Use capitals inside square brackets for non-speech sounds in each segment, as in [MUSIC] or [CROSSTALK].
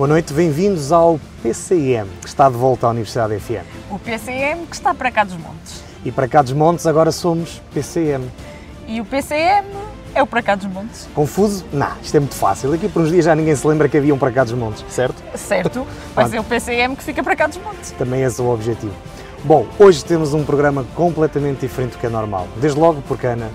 Boa noite, bem-vindos ao PCM, que está de volta à Universidade FM. O PCM que está para cá dos montes. E para cá dos montes agora somos PCM. E o PCM é o para cá dos montes. Confuso? Não, isto é muito fácil. Daqui por uns dias já ninguém se lembra que havia um para cá dos montes, certo? Certo, [LAUGHS] vai ser o PCM que fica para cá dos montes. Também esse é o objetivo. Bom, hoje temos um programa completamente diferente do que é normal. Desde logo porque, Ana,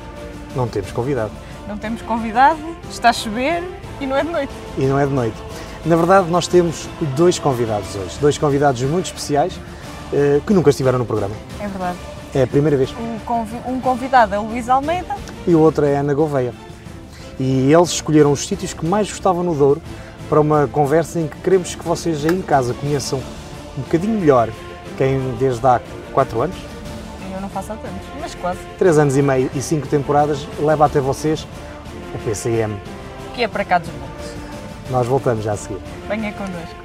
não temos convidado. Não temos convidado, está a chover e não é de noite. E não é de noite. Na verdade, nós temos dois convidados hoje. Dois convidados muito especiais eh, que nunca estiveram no programa. É verdade. É a primeira vez. Um, convi um convidado é o Luís Almeida. E o outro é a Ana Gouveia. E eles escolheram os sítios que mais gostavam no Douro para uma conversa em que queremos que vocês aí em casa conheçam um bocadinho melhor quem desde há 4 anos, Eu não faço há tantos, mas quase. 3 anos e meio e 5 temporadas leva até vocês o PCM. Que é para cá dos montes. Nós voltamos já a seguir. Venha connosco.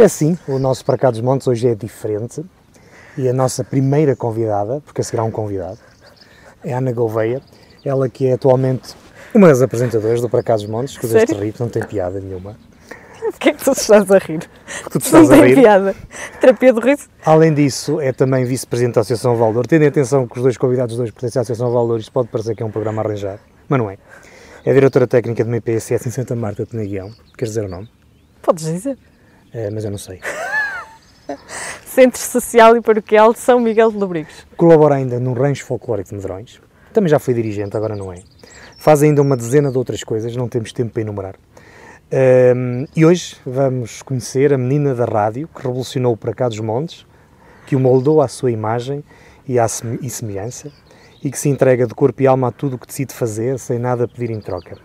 É assim, o nosso Para Cá dos Montes hoje é diferente e a nossa primeira convidada, porque a há um convidado, é a Ana Gouveia, ela que é atualmente uma das apresentadoras do Para Cá dos Montes, que deste rir, não tem piada nenhuma. Porquê é que tu estás a rir? Tu te Não estás a tem rir. piada. Terapia do riso? Além disso, é também vice-presidente da Associação Valor. Tendo em atenção que os dois convidados dois pertencem à Associação Valor, isto pode parecer que é um programa arranjado, mas não é. É diretora técnica de uma IPSS em Santa Marta de Penaguião. Queres dizer o nome? Podes dizer. É, mas eu não sei. [LAUGHS] Centro Social e Paroquial de São Miguel de Lobrigos. Colabora ainda no Rancho Folclórico de Medrões. Também já foi dirigente, agora não é. Faz ainda uma dezena de outras coisas, não temos tempo para enumerar. Ahm, e hoje vamos conhecer a menina da rádio que revolucionou o Para Cá dos Montes, que o moldou à sua imagem e à seme- e semelhança e que se entrega de corpo e alma a tudo o que decide fazer sem nada pedir em troca.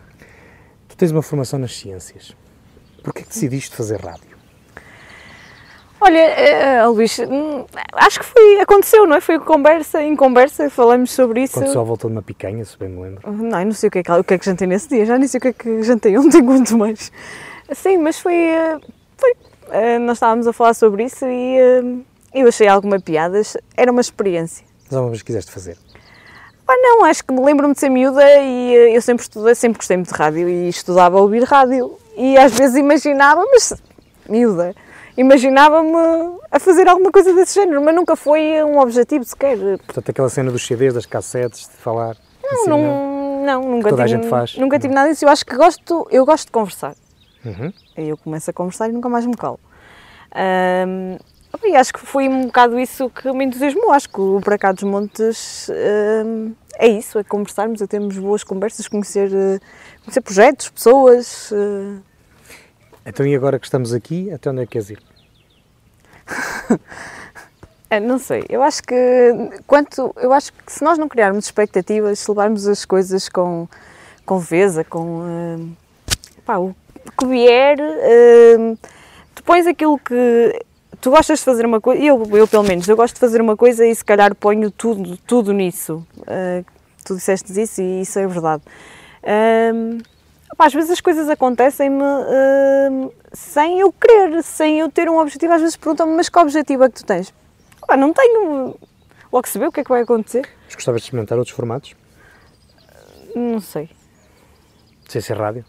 Tu tens uma formação nas ciências. Porquê que decidiste fazer rádio? Olha, eh, Luís, hum, acho que foi, aconteceu, não é? Foi conversa, em conversa, falamos sobre isso. Quando só voltou de uma picanha, se bem me lembro. Não, eu não sei o que, é que, o que é que jantei nesse dia, já nem sei o que é que jantei [LAUGHS] ontem, quanto mais. Sim, mas foi. eh, foi eh, nós estávamos a falar sobre isso e eh, eu achei alguma piada, era uma experiência. Mas alguma vez quiseste fazer? Ah, não, acho que me lembro-me de ser miúda e eu sempre estudei, sempre gostei muito de rádio e estudava a ouvir rádio. E às vezes imaginava, mas miúda, imaginava-me a fazer alguma coisa desse género, mas nunca foi um objetivo sequer. Portanto, aquela cena dos CDs, das cassetes, de falar. Não, assim, não, não, nunca toda a tive, gente faz. Nunca tive nada disso. Eu acho que gosto, eu gosto de conversar. Uhum. Aí eu começo a conversar e nunca mais me calo. Ahm, e acho que foi um bocado isso que me entusiasmou. Acho que o Para Cá dos Montes é isso, é conversarmos, é termos boas conversas, conhecer, eh, conhecer projetos, pessoas. eh. Então, e agora que estamos aqui, até onde é que queres ir? [LAUGHS] Ah, não sei, eu acho que quanto eu acho que se nós não criarmos expectativas, se levarmos as coisas com, com leveza, com ah, pá, o que vier, ah, tu pões aquilo que tu gostas de fazer uma coisa, eu, eu pelo menos, eu gosto de fazer uma coisa e se calhar ponho tudo, tudo nisso. Ah, tu disseste isso e isso é verdade. Ah, pá, às vezes as coisas acontecem-me ah, sem eu querer, sem eu ter um objetivo. Às vezes perguntam-me, mas que objetivo é que tu tens? Pá, não tenho. Logo se vê o que é que vai acontecer. Mas gostavas de experimentar outros formatos? Não sei. Sem ser rádio?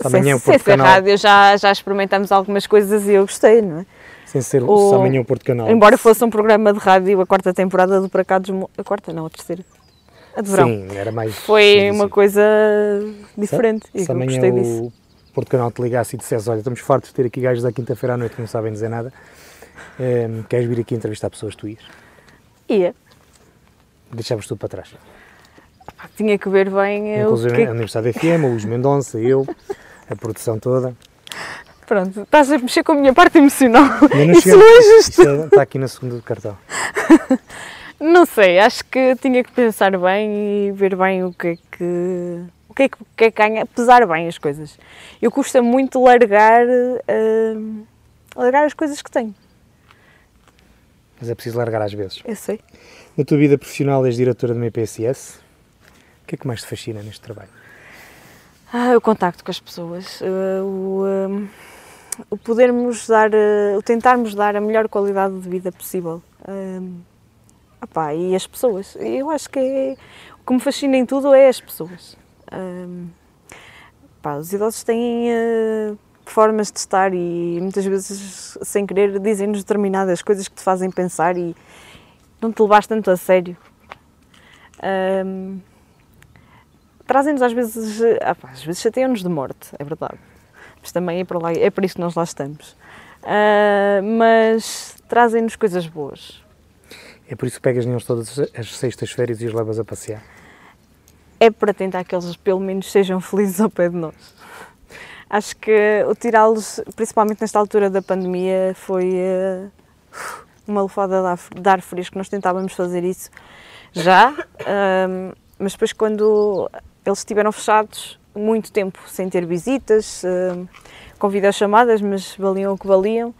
Sem, amanhã sem Porto ser Canal, rádio, já, já experimentamos algumas coisas e eu gostei, não é? sem ser O- se amanhã o Porto Canal. Embora fosse um programa de rádio, a quarta temporada do Para Cá dos A quarta não, a terceira. A de verão. Sim, era mais. Foi mais uma coisa diferente e Se eu gostei disso. o Porto Canal te ligasse e dissesse: Olha, estamos fartos de ter aqui gajos da quinta-feira à noite que não sabem dizer nada, ehm, queres vir aqui entrevistar pessoas? Tu ias? Ia. Deixavas tudo para trás. Tinha que ver bem eh, o Inclusive que a Universidade FM, o Luís Mendonça, eu, a produção toda. Pronto, estás a mexer com a minha parte emocional. Não [LAUGHS] Isso não é justo. É- Está aqui na segunda do cartão. [LAUGHS] Não sei, acho que tinha que pensar bem e ver bem o que é que. O que é que, o que, é que ganha, pesar bem as coisas. Eu custa muito largar hum, largar as coisas que tenho. Mas é preciso largar às vezes. Eu sei. Na tua vida profissional és diretora de uma IPSS. O que é que mais te fascina neste trabalho? Ah, o contacto com as pessoas, uh, o, um, o podermos dar, uh, o tentarmos dar a melhor qualidade de vida possível. Um, opá, e as pessoas. Eu acho que é, o que me fascina em tudo é as pessoas. Um, opá, os idosos têm uh, formas de estar e muitas vezes, sem querer, dizem-nos determinadas coisas que te fazem pensar e não te levas tanto a sério. Um, Trazem-nos às vezes, ah, pá, às vezes chateiam-nos de morte, é verdade. Mas também é para, lá, é para isso que nós lá estamos. Uh, mas trazem-nos coisas boas. É por isso que pegas neles todas as sextas-férias e os levas a passear? É para tentar que eles pelo menos sejam felizes ao pé de nós. Acho que o tirá-los, principalmente nesta altura da pandemia, foi uh, uma lufada de ar fresco. Nós tentávamos fazer isso já, uh, mas depois quando eles estiveram fechados muito tempo sem ter visitas, uh, com videochamadas, mas valiam o que valiam.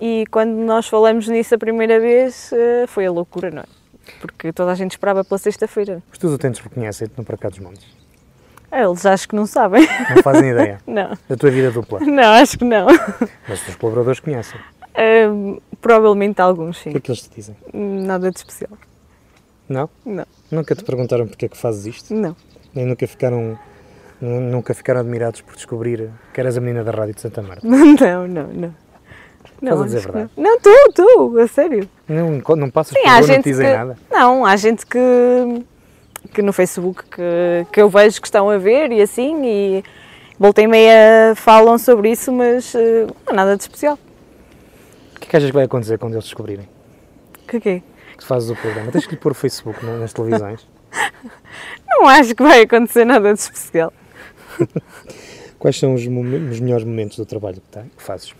E quando nós falamos nisso a primeira vez, uh, foi a loucura, não é? Porque toda a gente esperava pela sexta-feira. Os teus utentes reconhecem-te no Para Cá dos Montes? Eles acho que não sabem. Não fazem ideia? [LAUGHS] não. Da tua vida dupla? [LAUGHS] Não, acho que não. Mas os teus colaboradores conhecem? Uh, provavelmente alguns, sim. O que é que eles te dizem? Nada de especial. Não? Não. Nunca te perguntaram porque é que fazes isto? Não. Nem nunca ficaram, nunca ficaram admirados por descobrir que eras a menina da rádio de Santa Marta? [LAUGHS] Não, não, não. Estás a dizer verdade? Não, estou, estou, a sério. Não, não passas Sim, por há não gente te dizem que, nada? Não, há gente que, que no Facebook que, que eu vejo que estão a ver e assim, e volta e meia falam sobre isso, mas uh, não há nada de especial. O que é que achas que vai acontecer quando eles descobrirem Que quê? que tu fazes o programa? Tens que lhe pôr o Facebook não, nas televisões? [LAUGHS] Não acho que vai acontecer nada de especial. [LAUGHS] Quais são os, momen- os melhores momentos do trabalho que, tem, que fazes?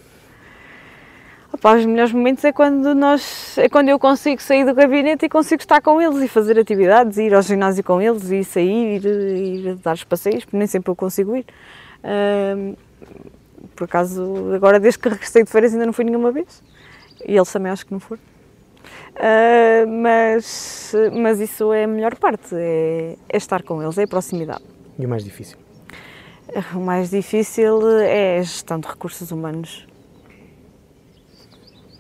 Opa, os melhores momentos é quando nós é quando eu consigo sair do gabinete e consigo estar com eles e fazer atividades, ir ao ginásio com eles e sair, ir, ir dar os passeios, porque nem sempre eu consigo ir. Por acaso, agora desde que regressei de férias ainda não fui nenhuma vez. E eles também acho que não foram. Ah, mas, mas isso é a melhor parte, é, é estar com eles, é a proximidade. E o mais difícil? O mais difícil é a gestão de recursos humanos.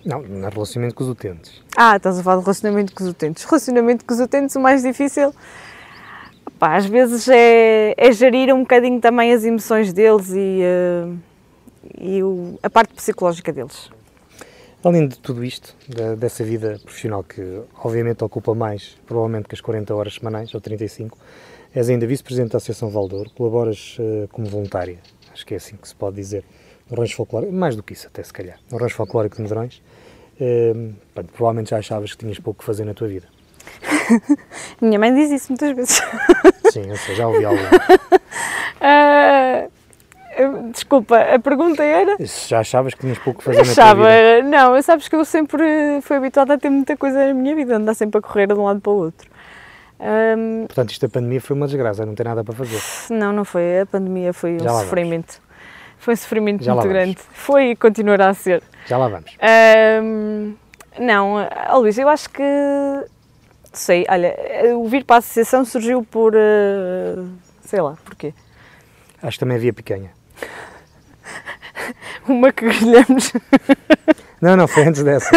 Não, no relacionamento com os utentes. Ah, estás a falar de relacionamento com os utentes. Relacionamento com os utentes, o mais difícil, pá, às vezes é, é gerir um bocadinho também as emoções deles e, eh, e o- a parte psicológica deles. Além de tudo isto, da- dessa vida profissional que obviamente ocupa mais, provavelmente, que as 40 horas semanais, ou 35, és ainda vice-presidente da Associação Valdouro, colaboras eh, como voluntária, acho que é assim que se pode dizer, no Rancho Folclórico, mais do que isso até se calhar, no Rancho Folclórico de Medrões. Eh, pronto, provavelmente já achavas que tinhas pouco que fazer na tua vida. [LAUGHS] Minha mãe diz isso muitas vezes. [LAUGHS] Sim, eu sei, já ouvi algo. [LAUGHS] Ah, eu- desculpa, a pergunta era? Já achavas que tinhas pouco que fazer na tua Achava, vida? não, sabes que eu sempre fui habituada a ter muita coisa na minha vida, andar sempre a correr de um lado para o outro. Ahm, Portanto, isto da pandemia foi uma desgraça, não tem nada para fazer. Não, não foi. A pandemia foi um sofrimento. Foi um sofrimento Já muito grande. Foi e continuará a ser. Já lá vamos. Ahm, não, ah, Luís, eu acho que. Sei, olha, o vir para a associação surgiu por. ah, sei lá, porquê? Acho que também havia picanha. [LAUGHS] Uma que grelhamos. [LAUGHS] Não, não, foi antes dessa.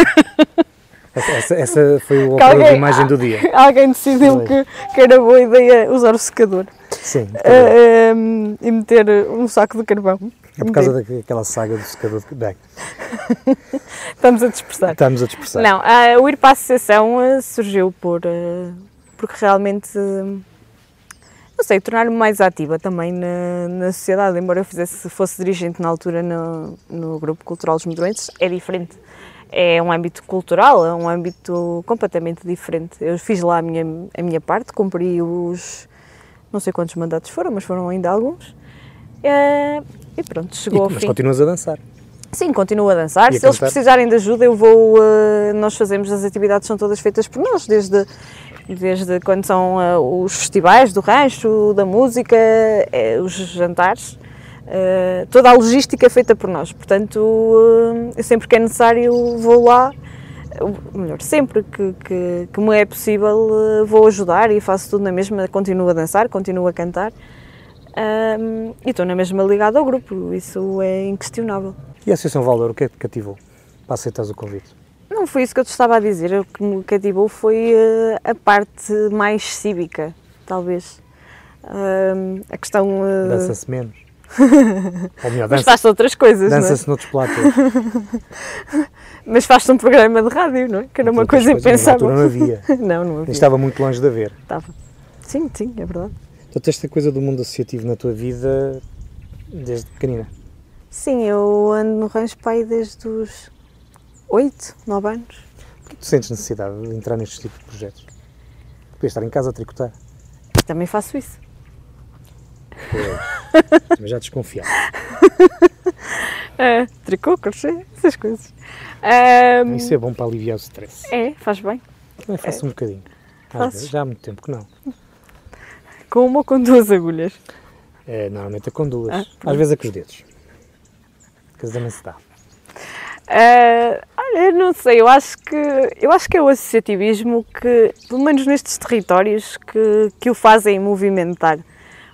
Essa, essa- essa foi o alguém- imagem do dia. [LAUGHS] Alguém decidiu que, que era boa ideia usar o secador Sim, ah, ahm, e meter um saco de carvão. É por causa daquela saga do secador. de- Bem, [LAUGHS] Estamos a dispersar. estamos a dispersar. Não, ah, o ir para a associação ah, surgiu por, ah, porque realmente, não sei, tornar-me mais ativa também na, na sociedade, embora eu fizesse, fosse dirigente na altura no, no Grupo Cultural dos Medroenses, é diferente. É um âmbito cultural, é um âmbito completamente diferente. Eu fiz lá a minha, a minha parte, cumpri os, não sei quantos mandatos foram, mas foram ainda alguns. E pronto, E- chegou ao mas fim. continuas a dançar. Sim, continuo a dançar. E a Se eles cantar? precisarem de ajuda, eu vou. eh, nós fazemos as atividades, são todas feitas por nós, desde, desde quando são eh, os festivais do rancho, da música, eh, os jantares. Uh, toda a logística é feita por nós, portanto, uh, sempre que é necessário vou lá, melhor, sempre que, que, que me é possível uh, vou ajudar e faço tudo na mesma, continuo a dançar, continuo a cantar um, e estou na mesma ligada ao grupo, isso é inquestionável. E a Associação Valor, o que é que te cativou para aceitares o convite? Não foi isso que eu te estava a dizer, o que me cativou foi a parte mais cívica, talvez. a questão... Dança-se menos? [LAUGHS] Ou melhor, Mas faz outras coisas, Dança-se é? noutros platos. [LAUGHS] Mas faz-se um programa de rádio, não é? Que era uma coisa impensável. não havia. [LAUGHS] não, não havia. Estava muito longe de haver. Estava. Sim, sim, é verdade. Então, esta coisa do mundo associativo na tua vida desde pequenina? Sim, eu ando no Rancho Pai desde os 8, 9 anos. Porquê tu sentes necessidade de entrar nestes tipos de projetos? Podias estar em casa a tricotar. Também faço isso. Mas já desconfiava. [LAUGHS] é, tricô, crochê, essas coisas. Um, Isso é bom para aliviar o stress. É, faz bem. Também faço é. um bocadinho. Vezes, já há muito tempo que não. Com uma ou com duas agulhas? É, normalmente é com duas. Ah, Às vezes é com os dedos. Que também se dá. Uh, olha, não sei, eu acho que eu acho que é o associativismo que, pelo menos nestes territórios, que, que o fazem movimentar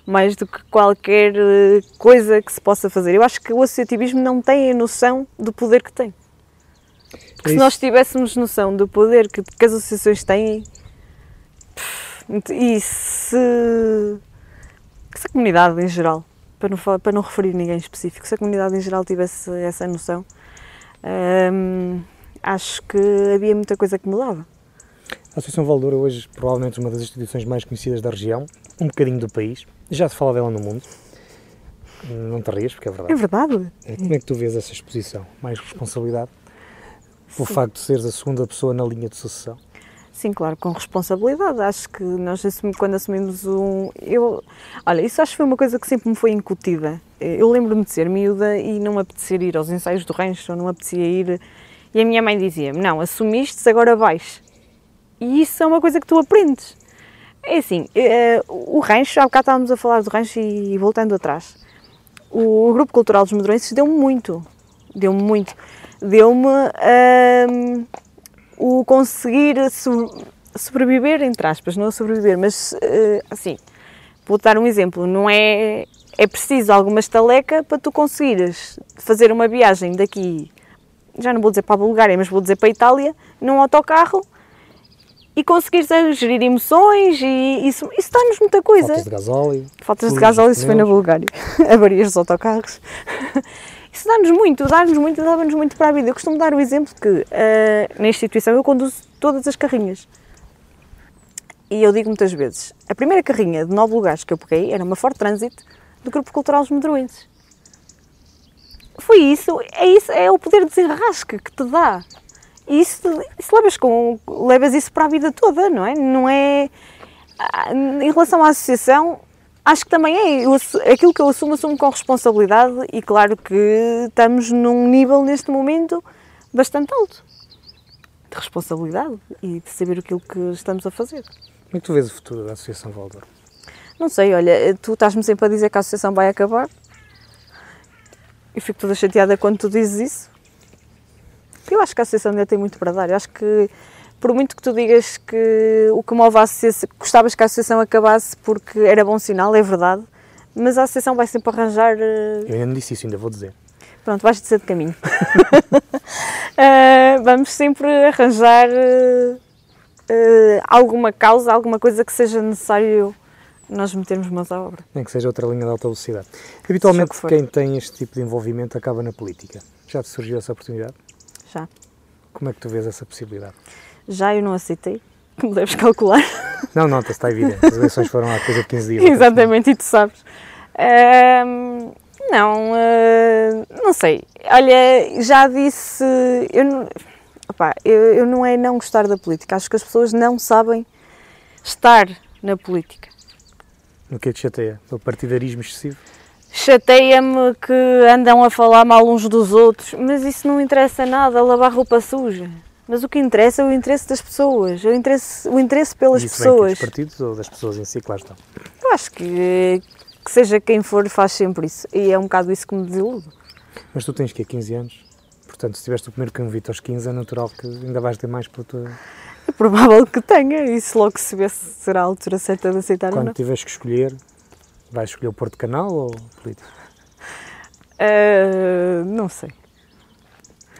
mais do que qualquer eh, coisa que se possa fazer. Eu acho que o associativismo não tem a noção do poder que tem. Porque é se nós tivéssemos noção do poder que, que as associações têm, e se, se a comunidade em geral, para não, para não referir ninguém específico, se a comunidade em geral tivesse essa noção, hum, acho que havia muita coisa que mudava. A Associação Valdora hoje provavelmente uma das instituições mais conhecidas da região, um bocadinho do país. Já se fala dela no mundo. Não te rias, porque é verdade. É verdade. É, como é que tu vês essa exposição? Mais responsabilidade? Pelo facto de seres a segunda pessoa na linha de sucessão? Sim, claro, com responsabilidade. Acho que nós, quando assumimos um. Eu, olha, isso acho que foi uma coisa que sempre me foi incutida. Eu lembro-me de ser miúda e não me apetecer ir aos ensaios do rancho, não me apetecia ir. E a minha mãe dizia-me: Não, assumiste, agora vais. E isso é uma coisa que tu aprendes. É assim, uh, o rancho, há bocado estávamos a falar do rancho e, e voltando atrás, o, Grupo Cultural dos Medronenses deu-me muito, deu-me muito, deu-me o conseguir so, sobreviver, entre aspas, não sobreviver, mas uh, assim, vou dar um exemplo, não é, é preciso alguma estaleca para tu conseguires fazer uma viagem daqui, já não vou dizer para a Bulgária, mas vou dizer para a Itália, num autocarro, e conseguires gerir emoções e isso, isso dá-nos muita coisa. Faltas de gasóleo. Faltas de gasóleo, isso foi na Bulgária. [LAUGHS] Avarias dos autocarros. [LAUGHS] Isso dá-nos muito, dá-nos muito, dá-nos muito para a vida. Eu costumo dar o exemplo que uh, na instituição eu conduzo todas as carrinhas. E eu digo muitas vezes, a primeira carrinha de nove lugares que eu peguei era uma Ford Transit do Grupo Cultural Os Medroenses. Foi isso, é isso, é o poder de desenrasque que te dá. E isso, isso levas, com, levas isso para a vida toda, não é? Não é. Ah, em relação à associação, acho que também é. Eu, aquilo que eu assumo, assumo com responsabilidade e claro que estamos num nível neste momento bastante alto de responsabilidade e de saber aquilo que estamos a fazer. Como é que tu vês o futuro da Associação Valdor? Não sei, olha, tu estás-me sempre a dizer que a associação vai acabar. Eu fico toda chateada quando tu dizes isso. Eu acho que a associação ainda tem muito para dar. Eu acho que, por muito que tu digas que o que move a associação, gostavas que a associação acabasse porque era bom sinal, é verdade, mas a associação vai sempre arranjar. Eh, Eu ainda não disse isso, ainda vou dizer. Pronto, vais dizer de caminho. uh, [LAUGHS] vamos sempre arranjar uh, uh, alguma causa, alguma coisa que seja necessário nós metermos mãos à obra. Nem que seja outra linha de alta velocidade. Habitualmente, que quem tem este tipo de envolvimento acaba na política. Já te surgiu essa oportunidade? já. Como é que tu vês essa possibilidade? Já eu não aceitei, como deves calcular. [LAUGHS] Não, não, está evidente. As eleições foram há coisa de 15 dias. Exatamente, e tu sabes. Uh, não, uh, não sei. Olha, já disse. Eu não, opa, eu, eu não é não gostar da política. Acho que as pessoas não sabem estar na política. O que é que chateia? O partidarismo excessivo? chateia-me que andam a falar mal uns dos outros, mas isso não interessa nada, lavar roupa suja. Mas o que interessa é o interesse das pessoas, o interesse, o interesse pelas isso pessoas. Vem dos partidos ou das pessoas em si, claro estão? Eu acho que, que seja quem for, faz sempre isso. E é um bocado isso que me desilude. Mas tu tens que 15 anos? Portanto, se tiveste o primeiro convite aos 15, é natural que ainda vais ter mais pela tua. É provável que tenha, e se logo se vê se será a altura certa de aceitar ou Quando não. tiveres que escolher, vais escolher o Porto Canal ou político? Ah, não sei.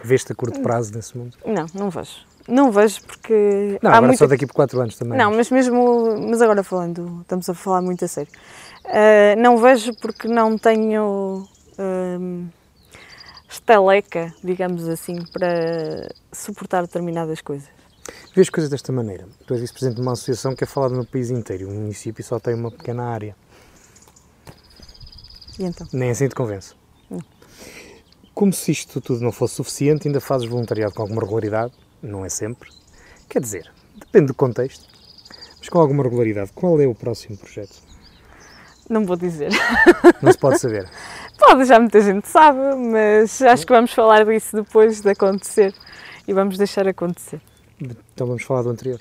Veste a curto prazo nesse mundo? Não, não vejo. Não vejo porque Não, agora muita... só daqui por 4 anos também. Não, mas mesmo, mas agora falando, estamos a falar muito a sério. Ah, não vejo porque não tenho ahm, estaleca, digamos assim, para suportar determinadas coisas. Vê as coisas desta maneira. Tu és vice-presidente de uma associação que é falada no país inteiro. O município só tem uma pequena área. E então? Nem assim te convence. Como se isto tudo não fosse suficiente, ainda fazes voluntariado com alguma regularidade. Não é sempre. Quer dizer, depende do contexto. Mas com alguma regularidade. Qual é o próximo projeto? Não vou dizer. Não se pode saber. [LAUGHS] Pode, já muita gente sabe, mas acho que vamos falar disso depois de acontecer. E vamos deixar acontecer. Então vamos falar do anterior.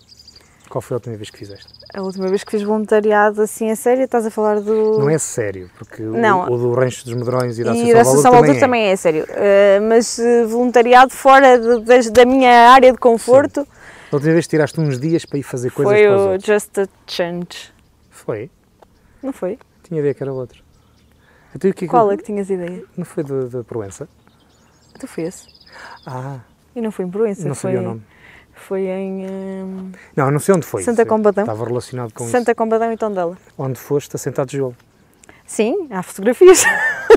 Qual foi a última vez que fizeste? A última vez que fiz voluntariado assim a sério, estás a falar do. Não é sério, porque o- o, do Rancho dos Medrões e da E da Associação Associação Valor Valdur também, também é sério. Uh, mas uh, voluntariado fora de- das- da minha área de conforto é. A última vez tiraste uns dias para ir fazer coisas foi para os o outros. Just a Change. Foi? Não foi? Tinha ideia que era outro. Então, o que é que- Qual é que tinhas ideia? Não foi da Proença? Tu foi esse. Ah, E não foi em Proença, não foi, o nome. Foi em um, Não, não sei onde foi. Santa Combadão. Estava relacionado com Santa Combadão e Tondela. isso. Onde foste assentado de tijolo. Sim, há fotografias.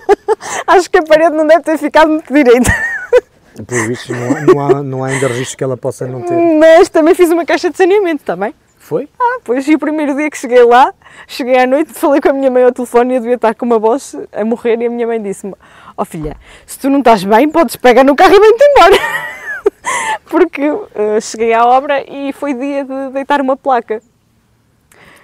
[LAUGHS] Acho que a parede não deve ter ficado muito direita. [LAUGHS] Pelos vistos, não há, não, há, não há ainda registro que ela possa não ter. Mas também fiz uma caixa de saneamento também. Foi? Ah, pois, e o primeiro dia que cheguei lá, cheguei à noite, falei com a minha mãe ao telefone e eu devia estar com uma voz a morrer e a minha mãe disse-me, ó filha, se tu não estás bem, podes pegar no carro e vem-te embora. [LAUGHS] [LAUGHS] Porque eh, cheguei à obra e foi dia de deitar uma placa.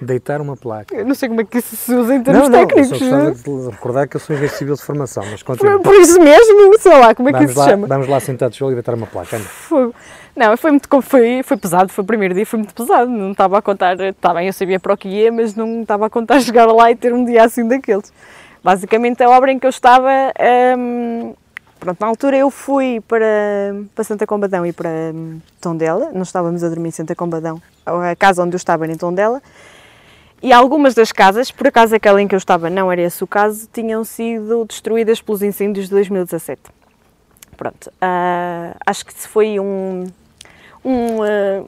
Deitar uma placa. Eu não sei como é que isso se usa em termos Não, não, eu técnicos. só gostava de recordar que eu sou engenheiro civil de formação, mas Por, continua. por isso mesmo, sei lá, como é que Vamos isso lá, se chama? vamos lá tijolo e deitar uma placa. Fogo. Não, foi muito foi, foi pesado, foi o primeiro dia, foi muito pesado. Não estava a contar, está bem, eu sabia para o que ia, mas não estava a contar [LAUGHS] chegar lá e ter um dia assim daqueles. Basicamente a obra em que eu estava, hum, pronto, na altura eu fui para, para Santa Combadão e para hum, Tondela, não estávamos a dormir em Santa Combadão, a casa onde eu estava era em Tondela, e algumas das casas, por acaso aquela em que eu estava não era esse o caso, tinham sido destruídas pelos incêndios de 2017. Pronto, ah, acho que foi um, um, ah,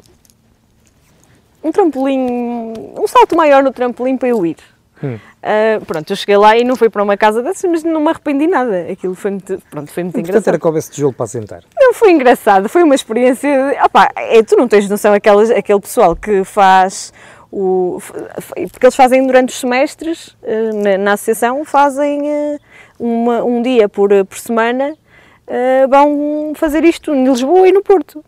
um trampolim, um salto maior no trampolim para eu ir. Hum. Ah, pronto, eu cheguei lá e não fui para uma casa dessas, mas não me arrependi nada. Aquilo foi muito, pronto, foi muito Portanto, engraçado. era que houvesse tijolo para assentar. Não foi engraçado, foi uma experiência. de- opá, é, tu não tens noção, aquelas, aquele pessoal que faz o. Porque eles fazem durante os semestres, eh, na, na associação, fazem eh, uma- um dia por, por semana, vão fazer isto em Lisboa e no Porto.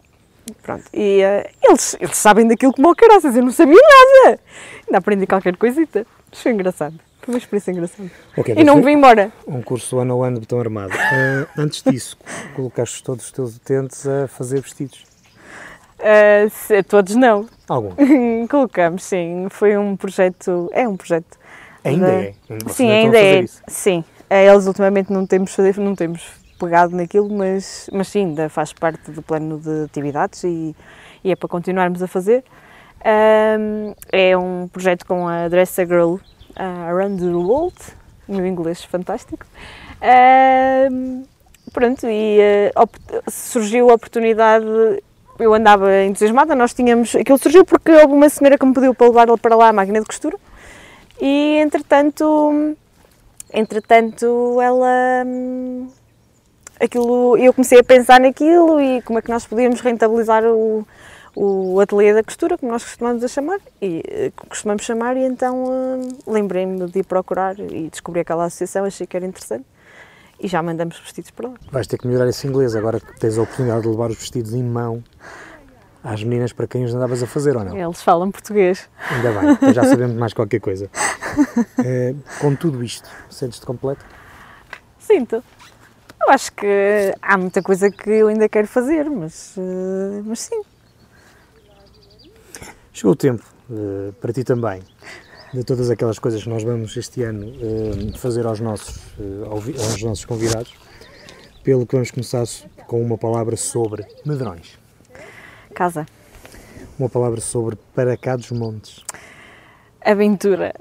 Pronto, e eles, eles sabem daquilo como o caraças, eu não sabia nada. Ainda aprendi qualquer coisita. Mas foi engraçado, foi uma experiência engraçada. Ok, E não me vim embora. um curso ano a ano de botão armado. Ah, antes disso, colocaste todos os teus utentes a fazer vestidos. Eh, se- todos não. Algum. [LAUGHS] Colocamos, sim. Foi um projeto. É um projeto. Ainda da- é. Vocês Sim, ainda é. isso. Sim. Eh, Eles ultimamente não temos, não temos pegado naquilo, mas, mas sim, ainda faz parte do plano de atividades e, e é para continuarmos a fazer. Ahm, é um projeto com a Dress a Girl ah, Around the World, inglês fantástico. Ahm, pronto, e op- surgiu a oportunidade eu andava entusiasmada, nós tínhamos. Aquilo surgiu porque houve uma senhora que me pediu para levar para lá a máquina de costura e entretanto. Entretanto, ela. hum, Aquilo, eu comecei a pensar naquilo e como é que nós podíamos rentabilizar o, o ateliê da costura, como nós costumamos a chamar, e eh, costumamos chamar, e então hum, lembrei-me de ir procurar e descobri aquela associação, achei que era interessante e já mandamos vestidos para lá. Vais ter que melhorar esse inglês agora que tens a oportunidade de levar os vestidos em mão às meninas para quem os andavas a fazer ou não? Eles falam português. Ainda bem, então já sabemos mais qualquer coisa. [LAUGHS] Eh, com tudo isto, sentes-te completo? Sinto. Eu acho que há muita coisa que eu ainda quero fazer, mas, mas sim. Chegou o tempo, eh, para ti também, de todas aquelas coisas que nós vamos este ano eh, fazer aos nossos, vi- aos nossos convidados, pelo que vamos começar com uma palavra sobre medrões, Casa. uma palavra sobre para cá dos montes, Aventura.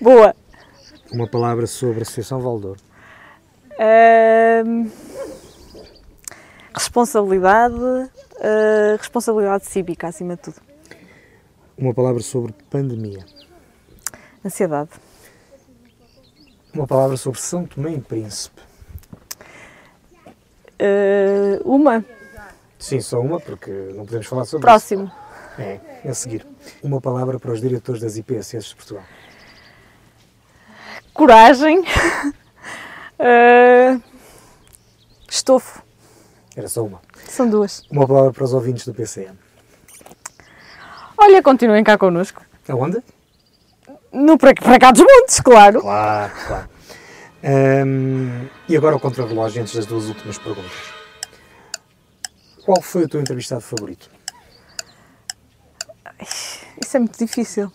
Boa. uma palavra sobre Associação Valdor, Ahm, responsabilidade. ah, responsabilidade cívica, acima de tudo. Uma palavra sobre pandemia, Ansiedade. uma palavra sobre São Tomé e Príncipe. Ah, uma. Sim, só uma, porque não podemos falar sobre Próximo. isso. É, a seguir. Uma palavra para os diretores das IPSS de Portugal. Coragem. Ah, [LAUGHS] estofo. Era só uma. São duas. Uma palavra para os ouvintes do PCM. Olha, continuem cá connosco. Aonde? No para, para cá dos montes, claro. Claro, claro. E agora o contrarrelógio antes das duas últimas perguntas. Qual foi o teu entrevistado favorito? Isso é muito difícil.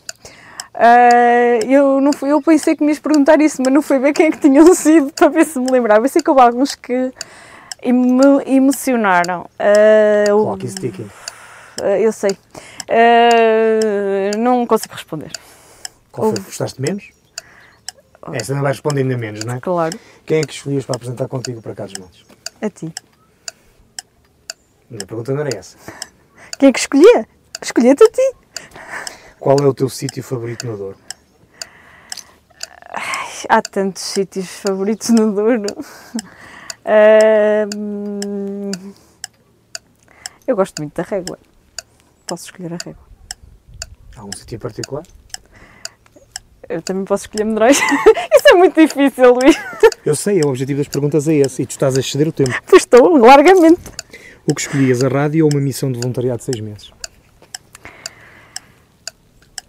Ah, eu, não fui, eu pensei que me ias perguntar isso, mas não foi bem quem é que tinham [LAUGHS] sido para ver se me lembrava. Eu sei que houve alguns que me emocionaram. O- Clock is ticking. Ah, eu sei. Ah, não consigo responder. Qual foi Houve. que gostaste menos? Esta não vai responder ainda menos, não é? Claro. Quem é que escolhias para apresentar contigo para cá dos montes? A ti. A minha pergunta não era essa. Quem é que escolhia? Escolhi-te a ti. Qual é o teu sítio favorito no Douro? Há tantos sítios favoritos no Douro. [LAUGHS] Hum, eu gosto muito da régua. Posso escolher a régua. Há um sítio em particular? Eu também posso escolher Medróis. [LAUGHS] Isso é muito difícil, Luís. Eu sei, o objetivo das perguntas é esse e tu estás a exceder o tempo. Pois estou, largamente. O que escolhias, a rádio ou uma missão de voluntariado de seis meses?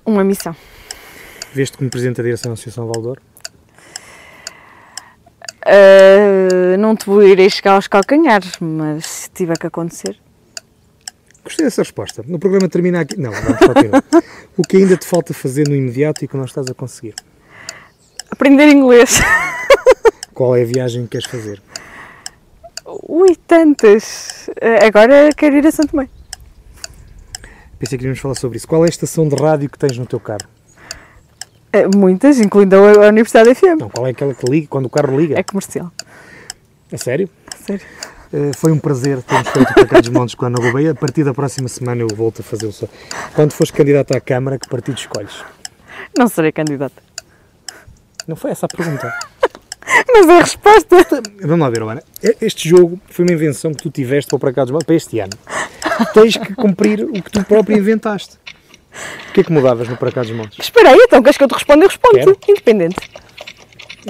Uma missão. Veste como Presidente da Direção da Associação Valdor? Ah, não te vou ir chegar aos calcanhares, mas se tiver que acontecer. Gostei dessa resposta. No programa termina aqui. Não, vamos [LAUGHS] continuar. o que ainda te falta fazer no imediato e que não estás a conseguir? Aprender inglês. [LAUGHS] Qual é a viagem que queres fazer? Ui, tantas. Agora quero ir a Santo Tomé. Pensei que iríamos falar sobre isso. Qual é a estação de rádio que tens no teu carro? Ah, muitas, incluindo a a Universidade FM. Não, qual é aquela que liga quando o carro liga? É comercial. A sério? Sério. Eh, foi um prazer termos feito para cá dos Montes com a Ana Gouveia. A partir da próxima semana eu volto a fazer o só. Quando fores candidato à Câmara, que partido escolhes? Não serei candidata. Não foi essa a pergunta. [LAUGHS] Mas é a resposta. Vamos lá ver, Ana. Este jogo foi uma invenção que tu tiveste para o dos Montes para este ano. Tens que cumprir o que tu próprio inventaste. O que é que mudavas no para cá dos Montes? Espera aí, então queres que eu te responda? Eu respondo. Quero. Independente.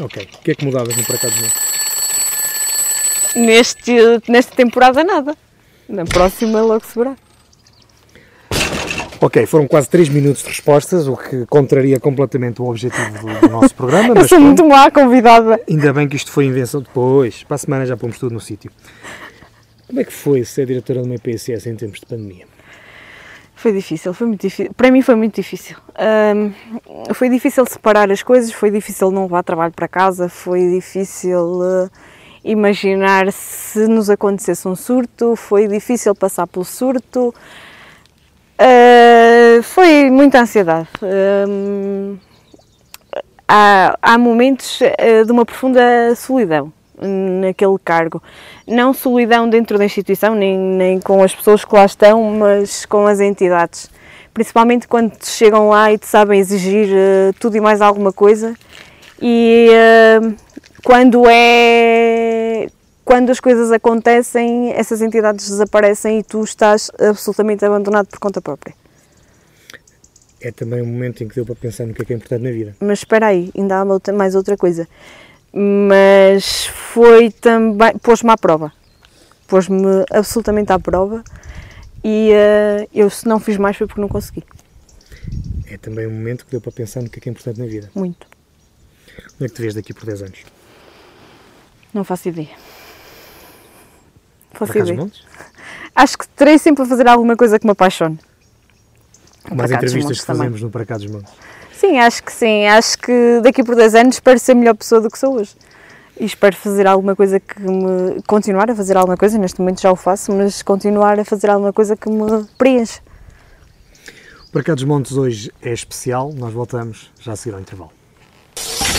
Ok. O que é que mudavas no para cá dos Montes? Neste, nesta temporada, nada. Na próxima, logo se verá. Ok, foram quase 3 minutos de respostas, o que contraria completamente o objetivo do, do nosso programa, Eu mas sou muito má convidada. ainda bem que isto foi invenção depois. Para a semana já pomos tudo no sítio. Como é que foi ser diretora de uma IPSS em tempos de pandemia? Foi difícil, foi muito difícil. Para mim foi muito difícil. Ahm, foi difícil separar as coisas, foi difícil não levar trabalho para casa, foi difícil eh, imaginar se nos acontecesse um surto, foi difícil passar pelo surto. Ah, foi muita ansiedade. Ahm, há, há momentos eh, de uma profunda solidão naquele cargo. Não solidão dentro da instituição, nem, nem com as pessoas que lá estão, mas com as entidades. Principalmente quando te chegam lá e te sabem exigir eh, tudo e mais alguma coisa. E eh, quando é. Quando as coisas acontecem, essas entidades desaparecem e tu estás absolutamente abandonado por conta própria. É também um momento em que deu para pensar no que é que é importante na vida. Mas espera aí, ainda há outra- mais outra coisa. Mas foi também. pôs-me à prova. Pôs-me absolutamente à prova e eh, eu, se não fiz mais, foi porque não consegui. É também um momento que deu para pensar no que é que é importante na vida. Muito. Como é que te vês daqui por 10 anos? Não faço ideia. Faço Para cá ideia. Montes? [LAUGHS] Acho que terei sempre a fazer alguma coisa que me apaixone. Para cá dos entrevistas que também. fazemos no Para cá dos Montes. Sim, acho que sim. Acho que daqui por 10 anos espero ser melhor pessoa do que sou hoje. E espero fazer alguma coisa que me. continuar a fazer alguma coisa, neste momento já o faço, mas continuar a fazer alguma coisa que me preenche. O Parque dos Montes hoje é especial, nós voltamos já a seguir ao intervalo.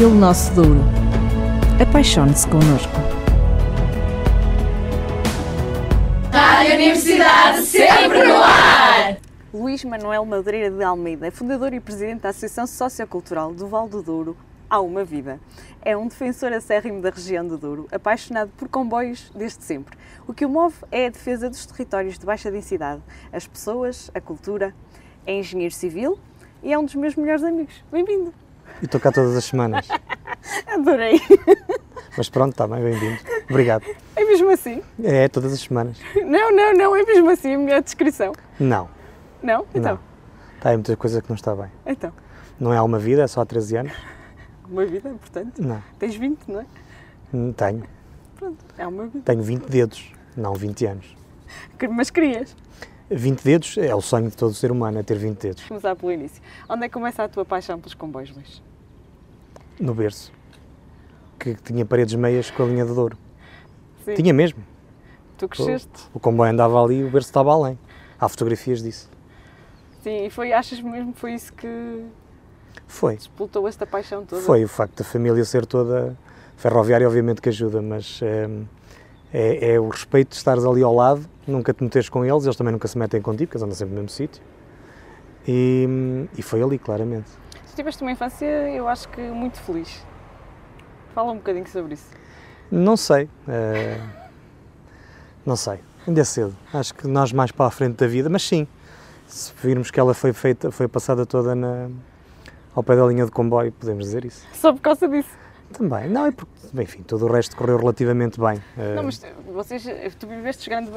pelo nosso Douro. Apaixone-se connosco. Rádio Universidade sempre no ar! Luís Manuel Madureira de Almeida é fundador e presidente da Associação Sociocultural do Val do Douro há uma vida. É um defensor acérrimo da região do Douro, apaixonado por comboios desde sempre. O que o move é a defesa dos territórios de baixa densidade, as pessoas, a cultura. É engenheiro civil e é um dos meus melhores amigos. Bem-vindo! E estou cá todas as semanas. [LAUGHS] Adorei! Mas pronto, está bem, bem-vindo. Obrigado. É mesmo assim? É, todas as semanas. Não, não, não, é mesmo assim a minha descrição. Não, Não? Então, não. Está aí muita coisa que não está bem. então. Não é uma vida, é só há 13 anos. [LAUGHS] Uma vida é importante. Não, Tens 20, não é? não tenho. Pronto, é uma vida. Tenho 20 dedos, não 20 anos. Mas querias? 20 dedos é o sonho de todo ser humano, é ter 20 dedos. Começar pelo início. Onde é que começa a tua paixão pelos comboios, Luís? No berço. Que tinha paredes meias com a linha de Douro. Sim. Tinha mesmo. Tu cresceste. O comboio andava ali e o berço estava além. Há fotografias disso. Sim, e foi, achas mesmo que foi isso que Foi. explotou esta paixão toda? Foi o facto da família ser toda ferroviária, obviamente que ajuda, mas hum, é, é o respeito de estares ali ao lado, nunca te meteres com eles, eles também nunca se metem contigo, porque eles andam sempre no mesmo sítio. E, e foi ali, claramente. Tu tiveste uma infância, eu acho que muito feliz. Fala um bocadinho sobre isso. Não sei. eh, não sei. Ainda é cedo. Acho que nós mais para a frente da vida, mas sim. Se virmos que ela foi feita, foi passada toda na, ao pé da linha de comboio, podemos dizer isso. Só por causa disso. Também. Não, é porque, enfim, todo o resto correu relativamente bem. Eh, Não, mas vocês, tu viveste grande,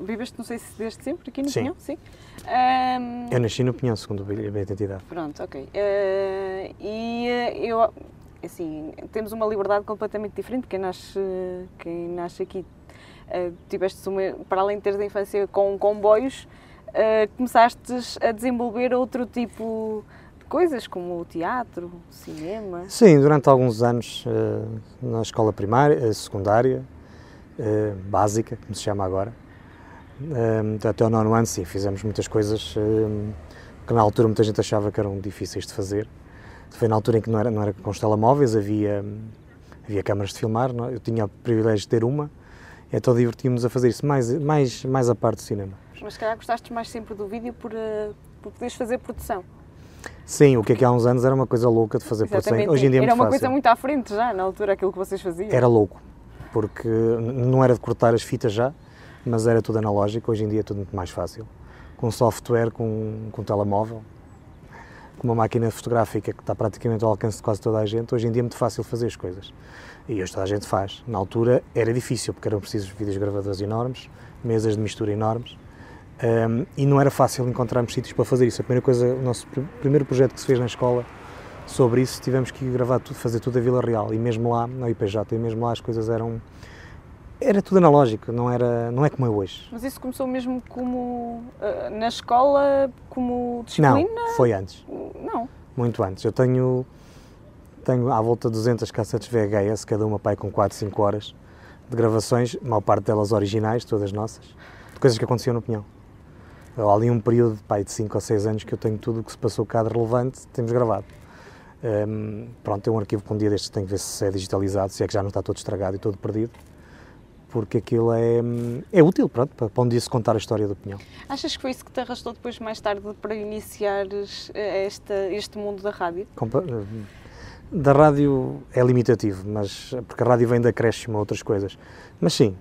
viveste, não sei se desde sempre, aqui no Sim. Pinhão? Sim. Ahm, Eu nasci no Pinhão, segundo a minha identidade. Pronto, ok. Eh, e eh, eu, assim, temos uma liberdade completamente diferente. Quem nasce, quem nasce aqui, eh, tiveste uma, para além de teres a infância com comboios, eh, começaste a desenvolver outro tipo de coisas, como o teatro, o cinema. Sim, durante alguns anos eh, na escola primária, eh, secundária, eh, básica, como se chama agora, até ao nono ano, sim, fizemos muitas coisas que na altura muita gente achava que eram difíceis de fazer. Foi na altura em que não era, não era com os telemóveis, havia, havia câmaras de filmar, é? eu tinha o privilégio de ter uma, então divertimos a fazer isso, mais, mais, mais a parte do cinema. Mas se calhar gostaste mais sempre do vídeo por, por poderes fazer produção. Sim, o que é que há uns anos era uma coisa louca de fazer produção, hoje em dia é Era uma fácil. coisa muito à frente já, na altura, aquilo que vocês faziam. Era louco, porque não era de cortar as fitas já, mas era tudo analógico, hoje em dia é tudo muito mais fácil. Com software, com, com telemóvel, com uma máquina fotográfica que está praticamente ao alcance de quase toda a gente, hoje em dia é muito fácil fazer as coisas. E hoje toda a gente faz. Na altura era difícil, porque eram precisos vídeos gravadores enormes, mesas de mistura enormes, hum, e não era fácil encontrarmos sítios para fazer isso. A primeira coisa, o nosso pr- primeiro projeto que se fez na escola sobre isso, tivemos que gravar tudo, fazer tudo a Vila Real, e mesmo lá, na IPJ, e mesmo lá as coisas eram... Era tudo analógico, não, era, não é como é hoje. Mas isso começou mesmo como eh, na escola, como Não, disciplina? foi antes. Não. muito antes. Eu tenho, tenho à volta de 200 cassetes VHS, cada uma pai com 4, 5 horas de gravações, maior parte delas originais, todas nossas, de coisas que aconteciam no Pinhão. Há ali um período pai, de 5 ou 6 anos que eu tenho tudo o que se passou cá de relevante, temos gravado. Hum, pronto, é um arquivo que um dia destes tenho que ver se é digitalizado, se é que já não está todo estragado e todo perdido, porque aquilo é, hum, é útil pronto, para, para um dia se contar a história do Pinhão. Achas que foi isso que te arrastou depois, mais tarde, para iniciares eh, esta, este mundo da rádio? Compa- Da rádio é limitativo, mas porque a rádio vem de acréscimo a outras coisas. Mas sim,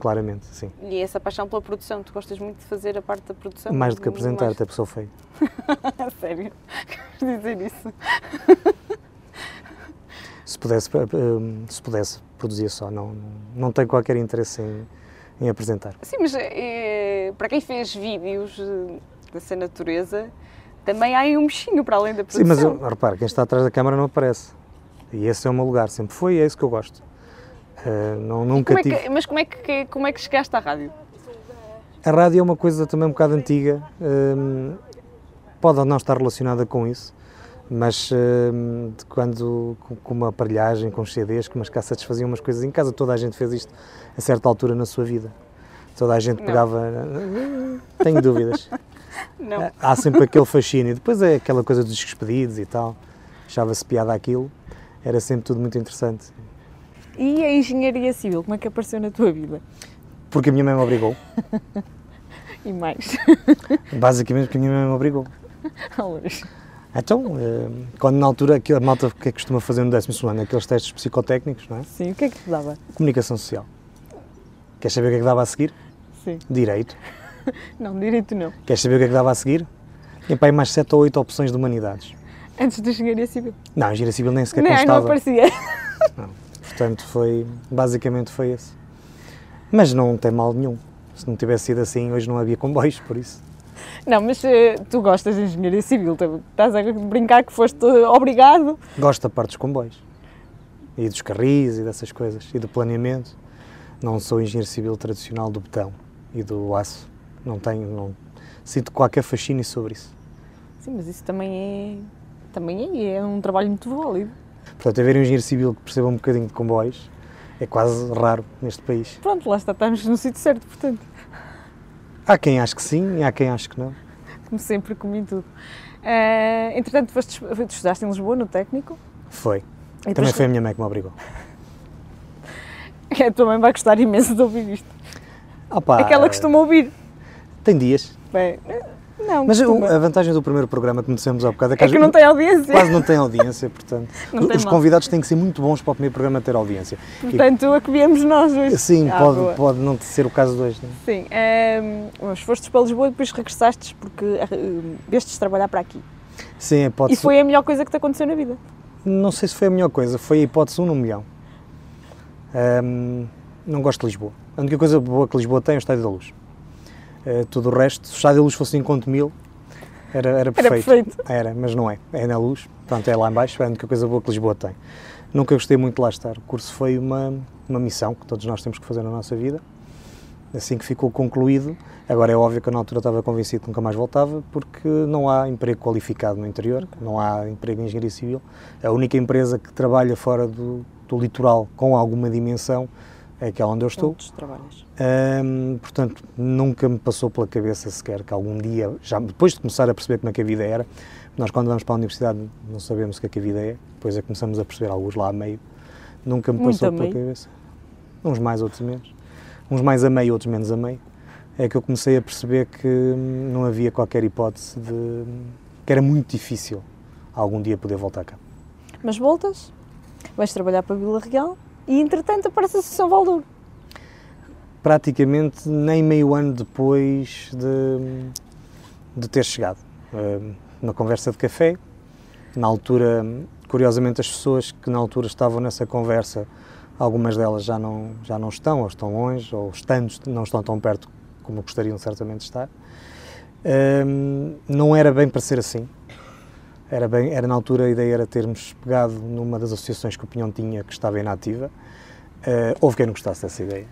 claramente, sim. E essa paixão pela produção, tu gostas muito de fazer a parte da produção? Mais do que apresentar, mais... até pessoa feia. [LAUGHS] Sério? Queres dizer isso? se pudesse, eh, se pudesse, produzia só, não, não tenho qualquer interesse em, em apresentar. Sim, mas é, para quem fez vídeos dessa natureza, também há aí um bichinho para além da produção. Sim, mas repara, quem está atrás da câmara não aparece. E esse é o meu lugar, sempre foi e é isso que eu gosto. Uh, não, nunca como é que, mas como é, que, como é que chegaste à rádio? A rádio é uma coisa também um bocado antiga, um, pode não estar relacionada com isso, mas um, quando com uma aparelhagem, com CDs, com umas cassetes faziam umas coisas em casa, toda a gente fez isto a certa altura na sua vida. Toda a gente pegava. Não. Tenho dúvidas. [LAUGHS] Não. Há sempre aquele fascínio. Depois é aquela coisa dos despedidos e tal. Achava-se piada aquilo. Era sempre tudo muito interessante. E a engenharia civil, como é que apareceu na tua vida? Porque a minha mãe me obrigou. [LAUGHS] e mais? Basicamente porque a minha mãe me obrigou. [LAUGHS] Então, eh, quando na altura a malta que é que costuma fazer no décimo ano, aqueles testes psicotécnicos, não é? Sim, o que é que te dava? Comunicação social. Queres saber o que é que dava a seguir? Sim. Direito. [LAUGHS] Não, direito não. Queres saber o que é que dava a seguir? Tinha para aí mais 7 ou 8 opções de humanidades. Antes da engenharia civil? Não, a engenharia civil nem sequer não, constava. Não, aparecia. Não. Portanto, foi, basicamente foi esse. Mas não tem mal nenhum. Se não tivesse sido assim, hoje não havia comboios, por isso. Não, mas uh, tu gostas de engenharia civil, estás a brincar que foste obrigado? Gosto da parte dos comboios. E dos carris e dessas coisas. E do planeamento. Não sou engenheiro civil tradicional do betão e do aço. Não tenho, não sinto qualquer fascínio sobre isso. Sim, mas isso também é, também é, é um trabalho muito válido. Portanto, haver um engenheiro civil que perceba um bocadinho de comboios é quase raro neste país. Pronto, lá está, estamos no sítio certo, portanto. Há quem ache que sim e há quem ache que não. Como sempre, como em tudo. Uh, entretanto, foste, tu estudaste em Lisboa, no técnico? Foi. E Também foi a minha mãe que me obrigou. [LAUGHS] A tua mãe vai gostar imenso de ouvir isto. Opa, é que ela costuma ouvir. Tem dias. Bem, não, Mas a vantagem do primeiro programa que dissemos há bocado é que, é que não tem audiência. Quase não tem audiência, portanto. [LAUGHS] os mal. convidados têm que ser muito bons para o primeiro programa ter audiência. Portanto, e... a que viemos nós hoje. Sim, ah, pode, pode não ser o caso de hoje. Não? É? Sim, um, ehm, fostes para Lisboa e depois regressaste porque uh, vestes trabalhar para aqui. Sim, a hipótese... E foi a melhor coisa que te aconteceu na vida? Não sei se foi a melhor coisa, foi a hipótese 1 um no milhão. Um, ehm, não gosto de Lisboa. A única coisa boa que Lisboa tem é o Estádio da Luz. Uh, tudo o resto, se o Estádio da Luz fosse em conto mil, era, era, perfeito. era perfeito. Era, mas não é. É na luz, portanto é lá embaixo, é a única coisa boa que Lisboa tem. Nunca gostei muito de lá estar. O curso foi uma, uma missão que todos nós temos que fazer na nossa vida. Assim que ficou concluído, agora é óbvio que eu na altura estava convencido que nunca mais voltava, porque não há emprego qualificado no interior, não há emprego em engenharia civil. A única empresa que trabalha fora do, do litoral com alguma dimensão é aquela onde eu estou. Onde trabalhas? Um, portanto, nunca me passou pela cabeça sequer que algum dia, já depois de começar a perceber como é que a vida era, nós quando vamos para a universidade não sabemos o que é que a vida é, depois é que começamos a perceber alguns lá a meio, nunca me Muito passou pela cabeça. Uns mais, outros menos. Uns mais a meio, outros menos a meio. É que eu comecei a perceber que não havia qualquer hipótese de. que era muito difícil algum dia poder voltar cá. Mas voltas, vais trabalhar para a Vila Real e entretanto aparece a Associação Valdouro praticamente nem meio ano depois de, de ter chegado. Uma conversa de café, na altura, curiosamente, as pessoas que na altura estavam nessa conversa, algumas delas já não, já não estão, ou estão longe, ou estando, não estão tão perto como gostariam certamente de estar. Uh, não era bem para ser assim. Era, bem, era na altura a ideia era termos pegado numa das associações que o Pinhão tinha que estava inativa. Uh, houve quem não gostasse dessa ideia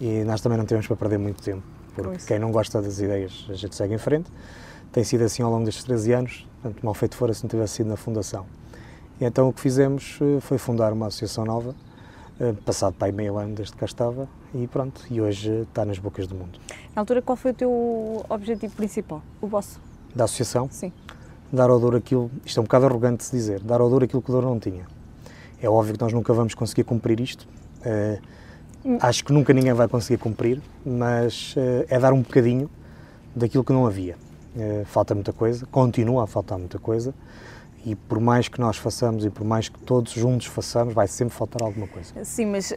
e nós também não temos para perder muito tempo, porque quem não gosta das ideias, a gente segue em frente. Tem sido assim ao longo destes 13 anos, portanto, mal feito fora se não tivesse sido na fundação. E então o que fizemos eh, foi fundar uma associação nova, eh, passado para aí meio ano desde que cá estava, e pronto, e hoje está nas bocas do mundo. Na altura, qual foi o teu objetivo principal, o vosso? Da associação? Sim. Dar ao Douro aquilo, isto é um bocado arrogante de se dizer, dar ao Douro aquilo que o Douro não tinha. É óbvio que nós nunca vamos conseguir cumprir isto, uh, Acho que nunca ninguém vai conseguir cumprir, mas uh, é dar um bocadinho daquilo que não havia. Uh, falta muita coisa, continua a faltar muita coisa e por mais que nós façamos e por mais que todos juntos façamos, vai sempre faltar alguma coisa. Sim, mas uh,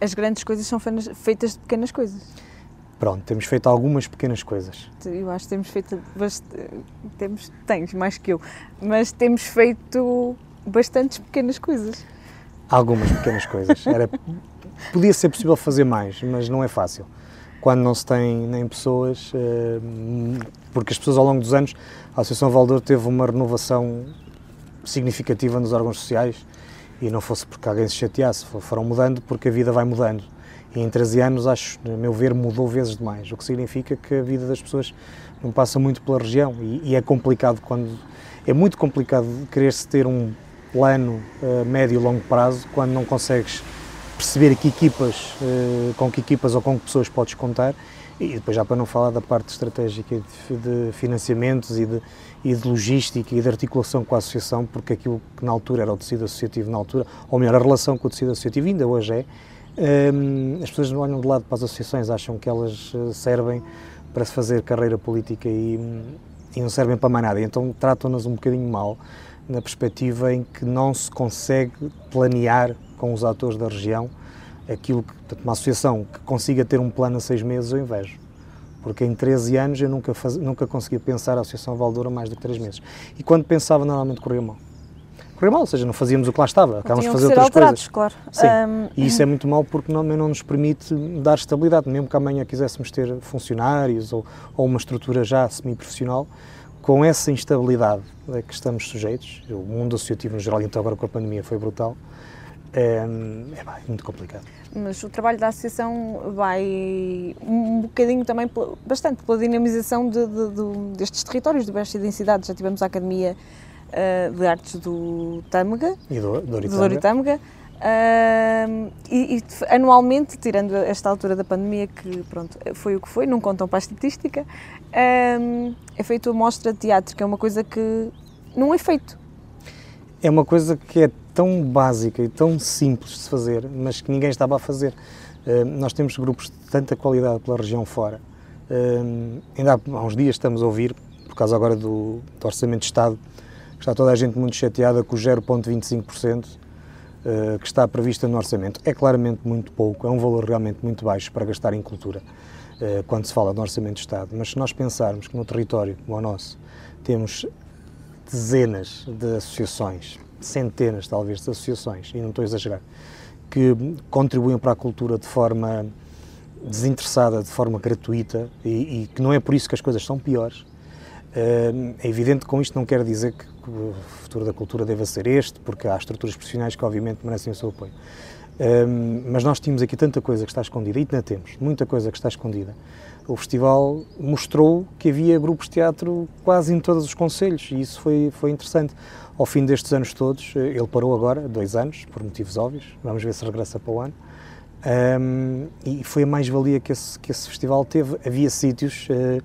as grandes coisas são feitas de pequenas coisas. Pronto, temos feito algumas pequenas coisas. Eu acho que temos feito. Temos, tens mais que eu, mas temos feito bastantes pequenas coisas. Algumas pequenas coisas. Era, podia ser possível fazer mais, mas não é fácil. Quando não se tem nem pessoas, eh, porque as pessoas ao longo dos anos, a Associação Valdor teve uma renovação significativa nos órgãos sociais e não fosse porque alguém se chateasse, foram mudando porque a vida vai mudando. E em 13 anos, acho, a meu ver, mudou vezes demais, o que significa que a vida das pessoas não passa muito pela região e, e é complicado quando. É muito complicado querer-se ter um plano uh, médio e longo prazo quando não consegues perceber que equipas, uh, com que equipas ou com que pessoas podes contar e depois já para não falar da parte estratégica de, financiamentos e de, e de logística e de articulação com a associação, porque aquilo que na altura era o tecido associativo na altura, ou melhor, a relação com o tecido associativo ainda hoje é, as pessoas olham de lado para as associações, acham que elas eh, servem para se fazer carreira política e, e não servem para mais nada, então tratam-nas um bocadinho mal, na perspectiva em que não se consegue planear com os atores da região aquilo que, uma associação que consiga ter um plano a seis meses, eu invejo porque em 13 anos eu nunca, faz, nunca conseguia pensar a Associação Valdora mais do que 3 meses. E quando pensava, normalmente corria mal. Corria mal, ou seja, não fazíamos o que lá estava, acabámos de fazer outras alterados, coisas. claro. Sim, um... e isso é muito mal porque não, não nos permite dar estabilidade, mesmo que amanhã quiséssemos ter funcionários ou, ou uma estrutura já semi-profissional, com essa instabilidade a que estamos sujeitos, o mundo associativo no geral, então agora com a pandemia foi brutal, é, é, é muito complicado. Mas o trabalho da associação vai um bocadinho também, bastante, pela dinamização de, de, de, destes territórios de baixa densidade. Já tivemos a Academia uh, de Artes do Tâmega, e do, do Oritâmega. Uh, e, e, anualmente, tirando esta altura da pandemia, que pronto, foi o que foi, não contam para a estatística, uh, é feito a mostra de teatro, que é uma coisa que não é feito. É uma coisa que é tão básica e tão simples de se fazer, mas que ninguém estava a fazer. Uh, nós temos grupos de tanta qualidade pela região fora. Ainda há, há, uns dias estamos a ouvir, por causa agora do, do Orçamento de Estado, está toda a gente muito chateada com o 0,25% uh, que está prevista no orçamento. É claramente muito pouco, é um valor realmente muito baixo para gastar em cultura, uh, quando se fala do Orçamento de Estado. Mas se nós pensarmos que no território como o nosso temos dezenas de associações, centenas talvez de associações, e não estou a exagerar, que contribuem para a cultura de forma desinteressada, de forma gratuita, e, e que não é por isso que as coisas são piores. Eh, é evidente que com isto não quer dizer que o futuro da cultura deva ser este, porque há estruturas profissionais que obviamente merecem o seu apoio. Eh, mas nós tínhamos aqui tanta coisa que está escondida, e ainda temos muita coisa que está escondida. O festival mostrou que havia grupos de teatro quase em todos os conselhos, e isso foi, foi interessante ao fim destes anos todos, ele parou agora, dois anos, por motivos óbvios, vamos ver se regressa para o ano, um, e foi a mais-valia que esse, que esse festival teve. Havia sítios, uh,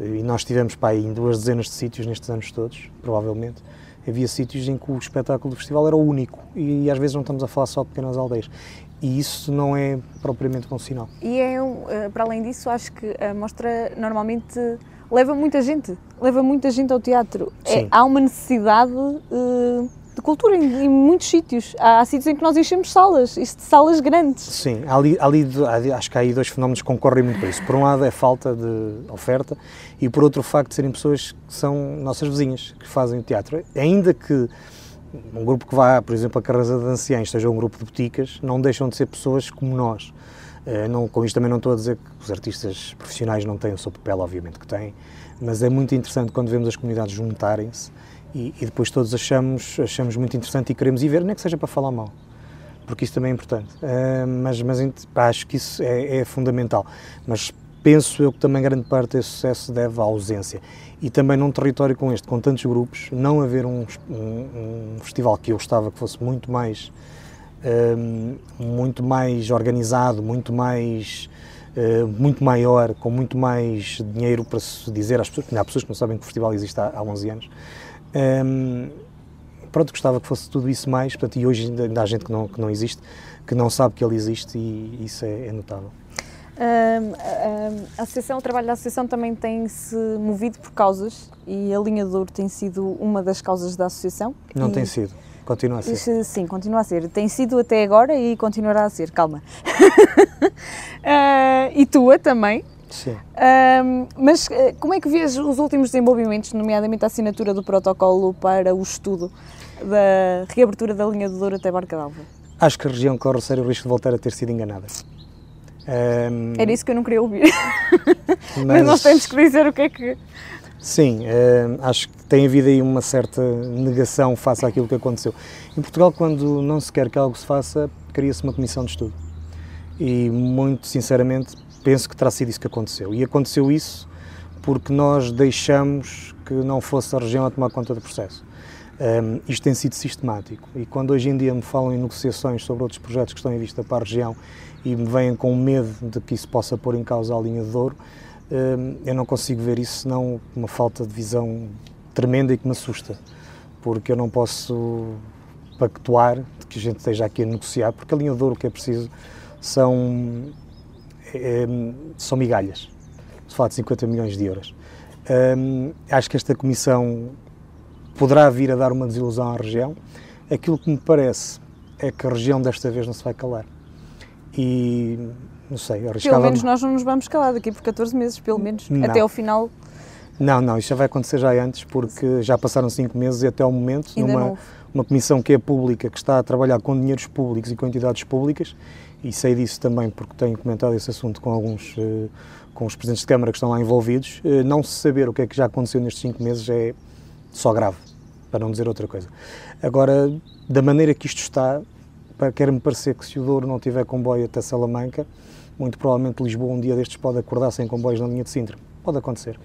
e nós tivemos para aí em duas dezenas de sítios nestes anos todos, provavelmente, havia sítios em que o espetáculo do festival era o único, e às vezes não estamos a falar só de pequenas aldeias. E isso não é propriamente bom sinal. E é eh, para além disso, acho que a mostra normalmente leva muita gente, leva muita gente ao teatro. É, há uma necessidade uh, de cultura em, em, muitos sítios. Há, há sítios em que nós enchemos salas, isto de salas grandes. Sim, há ali, ali, acho que há aí dois fenómenos que concorrem muito para isso. Por um lado é falta de oferta e por outro o facto de serem pessoas que são nossas vizinhas, que fazem o teatro. Ainda que um grupo que vá, por exemplo, a Carrasa de Anciães, seja um grupo de boticas, não deixam de ser pessoas como nós. Uh, não, com isto também não estou a dizer que os artistas profissionais não têm o seu papel, obviamente que têm, mas é muito interessante quando vemos as comunidades juntarem-se e, e, depois todos achamos, achamos muito interessante e queremos ir ver, nem que seja para falar mal, porque isso também é importante. Uh, mas mas pá, acho que isso é, é, fundamental. Mas penso eu que também grande parte desse sucesso deve à ausência. E também num território com este, com tantos grupos, não haver um, um, um festival que eu gostava que fosse muito mais Ehm, muito mais organizado, muito mais uh, muito maior, com muito mais dinheiro para se dizer às pessoas, há pessoas que não sabem que o festival existe há, há 11 anos. Um, pronto, gostava que fosse tudo isso mais, portanto, e hoje ainda, ainda há gente que não, que não existe, que não sabe que ele existe e isso é, é notável. A associação, o trabalho da associação também tem-se movido por causas e a linha de Douro tem sido uma das causas da associação. Não E- tem sido, continua a ser. Isso, Sim, continua a ser. Tem sido até agora e continuará a ser, calma. [LAUGHS] Ah, e tua também. Sim. Ahm, mas eh, como é que vês os últimos desenvolvimentos, nomeadamente a assinatura do protocolo para o estudo da reabertura da linha do Douro até Barca d'Alva? Acho que a região corre o sério risco de voltar a ter sido enganada. Ahm, Era isso que eu não queria ouvir. [LAUGHS] Mas, nós temos que dizer o que é que. Sim, ahm, acho que tem havido aí uma certa negação face àquilo que aconteceu. Em Portugal, quando não se quer que algo se faça, cria-se uma comissão de estudo. E, muito sinceramente, penso que terá sido isso que aconteceu. E aconteceu isso porque nós deixamos que não fosse a região a tomar conta do processo. Um, isto tem sido sistemático. E quando hoje em dia me falam em negociações sobre outros projetos que estão em vista para a região e me vêm com medo de que isso possa pôr em causa a linha de Douro, um, eu não consigo ver isso senão uma falta de visão tremenda e que me assusta, porque eu não posso pactuar de que a gente esteja aqui a negociar, porque a linha de Douro o que é preciso são, é, são migalhas, se fala de 50 milhões de euros. Um, acho que esta comissão poderá vir a dar uma desilusão à região. Aquilo que me parece é que a região desta vez não se vai calar. E não sei, Pelo arriscava menos nós não nos vamos calar daqui por 14 meses, pelo menos. Não. Até ao final Não, não, isso já vai acontecer já antes, porque já passaram cinco meses e até ao momento, ainda numa, não uma comissão que é pública, que está a trabalhar com dinheiros públicos e com entidades públicas, e sei disso também porque tenho comentado esse assunto com alguns, eh, com os presidentes de Câmara que estão lá envolvidos, eh, não se saber o que é que já aconteceu nestes cinco meses é só grave, para não dizer outra coisa. Agora, da maneira que isto está, quer-me parecer que se o Douro não tiver comboio até Salamanca, muito provavelmente Lisboa um dia destes pode acordar sem comboios na linha de Sintra. Pode acontecer.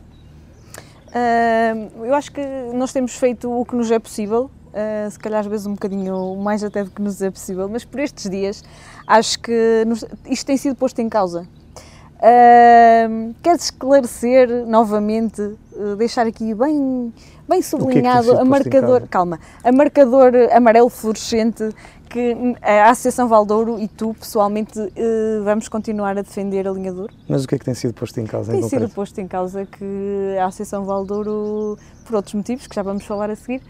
Ah, eu acho que nós temos feito o que nos é possível, ah, se calhar às vezes um bocadinho mais até do que nos é possível, mas por estes dias acho que nos- isto tem sido posto em causa. Ah, queres esclarecer novamente, ah, deixar aqui bem, bem sido sublinhado posto a em marcador, calma, a marcador amarelo fluorescente que a Associação Valdouro e tu pessoalmente ah, vamos continuar a defender a linha Douro? Mas o que é que tem sido posto em causa em Tem sido concreto? posto em causa que a Associação Valdouro, por outros motivos, que já vamos falar a seguir,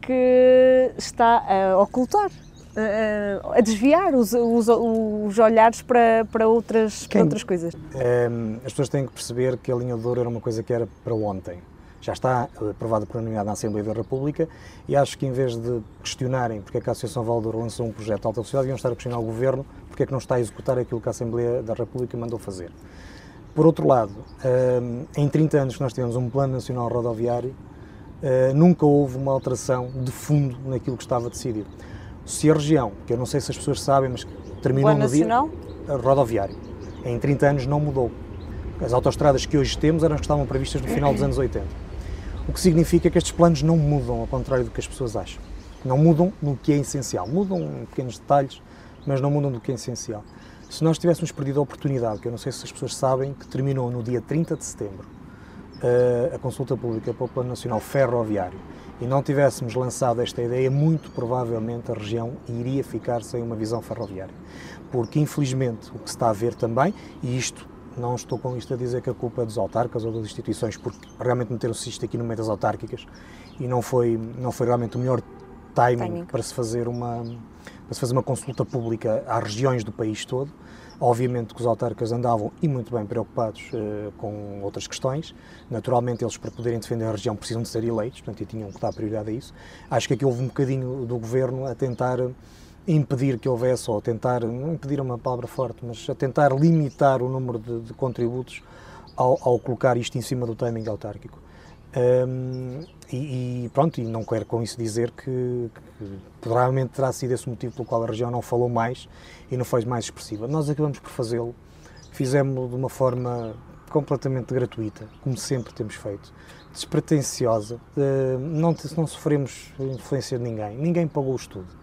que está a ocultar, a, a desviar os, os, os olhares para, para, outras, para outras coisas. Ehm, as pessoas têm que perceber que a linha de ouro era uma coisa que era para ontem. Já está eh, aprovada por unanimidade na Assembleia da República e acho que em vez de questionarem porque é que a Associação Valdouro lançou um projeto de alta velocidade, deviam estar a questionar o Governo porque é que não está a executar aquilo que a Assembleia da República mandou fazer. Por outro lado, ehm, em 30 anos que nós tivemos um Plano Nacional Rodoviário, eh, nunca houve uma alteração de fundo naquilo que estava decidido. Se a região, que eu não sei se as pessoas sabem, mas terminou no dia rodoviário, em 30 anos não mudou. As autoestradas que hoje temos eram as que estavam previstas no final dos anos 80. O que significa que estes planos não mudam, ao contrário do que as pessoas acham. Não mudam no que é essencial. Mudam em pequenos detalhes, mas não mudam do que é essencial. Se nós tivéssemos perdido a oportunidade, que eu não sei se as pessoas sabem, que terminou no dia 30 de setembro, eh, a consulta pública para o Plano Nacional Ferroviário, e não tivéssemos lançado esta ideia, muito provavelmente a região iria ficar sem uma visão ferroviária. Porque, infelizmente, o que se está a ver também, e isto não estou com isto a dizer que a culpa é dos autarcas ou das instituições, porque realmente meteram-se isto aqui no meio das autárquicas e não foi, não foi realmente o melhor timing, Timing. para se fazer uma para se fazer uma consulta pública às regiões do país todo. Obviamente que os autarcas andavam e muito bem preocupados eh, com outras questões. Naturalmente, eles para poderem defender a região precisam de ser eleitos, portanto, e tinham que dar prioridade a isso. Acho que aqui houve um bocadinho do governo a tentar impedir que houvesse, ou tentar, não impedir é uma palavra forte, mas a tentar limitar o número de, de contributos ao, ao colocar isto em cima do timing autárquico. Hum, e, e pronto, e não quero com isso dizer que, que provavelmente terá sido esse o motivo pelo qual a região não falou mais e não foi mais expressiva. Nós acabamos por fazê-lo, fizemos de uma forma completamente gratuita, como sempre temos feito, despretensiosa, não, não sofremos influência de ninguém, ninguém pagou o estudo.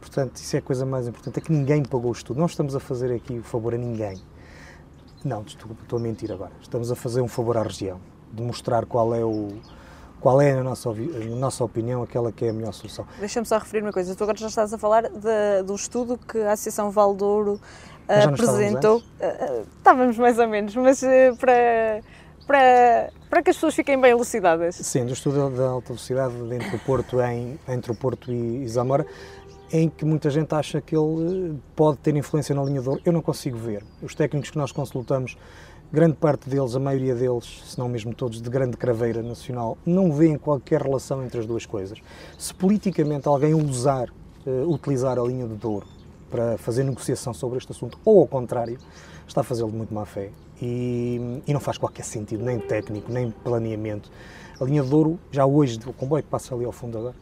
Portanto, isso é a coisa mais importante, é que ninguém pagou o estudo. Não estamos a fazer aqui o favor a ninguém. Não, estou a mentir agora. Estamos a fazer um favor à região, de mostrar qual é o, qual é, na nossa, na nossa opinião, aquela que é a melhor solução. Deixa-me só referir uma coisa. Tu agora já estás a falar de- do estudo que a Associação Valdouro Mas já não estávamos apresentou. Ah, ah, Estávamos mais ou menos, mas eh, para, para, para que as pessoas fiquem bem elucidadas. Sim, do estudo da alta velocidade entre o Porto, em, entre o Porto e, e Zamora, em que muita gente acha que ele eh, pode ter influência na linha de ouro. Eu não consigo ver. Os técnicos que nós consultamos, grande parte deles, a maioria deles, se não mesmo todos, de grande craveira nacional, não veem qualquer relação entre as duas coisas. Se politicamente alguém usar, eh, utilizar a linha de Douro para fazer negociação sobre este assunto, ou ao contrário, está a fazê-lo de muito má fé. E, e não faz qualquer sentido, nem técnico, nem planeamento. A linha de Douro, já hoje, o comboio que passa ali ao fundo agora,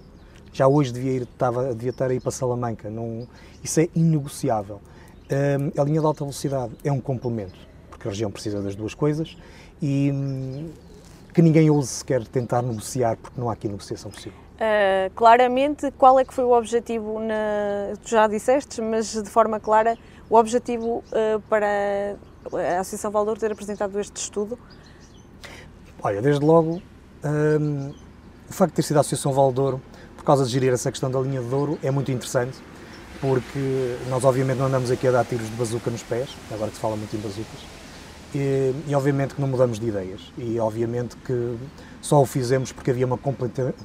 já hoje devia, ir, estava, devia estar aí para Salamanca. Não, isso é inegociável. A linha de alta velocidade é um complemento, porque a região precisa das duas coisas e hum, que ninguém ouse sequer tentar negociar, porque não há aqui negociação possível. Uh, claramente, qual é que foi o objetivo, na, tu já disseste, mas de forma clara, o objetivo uh, para a Associação Valdouro ter apresentado este estudo? Olha, desde logo, hum, o facto de ter sido a Associação Valdouro, por causa de gerir essa questão da linha de Douro, é muito interessante, porque nós obviamente não andamos aqui a dar tiros de bazuca nos pés, agora que se fala muito em bazucas, e, e obviamente que não mudamos de ideias, e obviamente que só o fizemos porque havia uma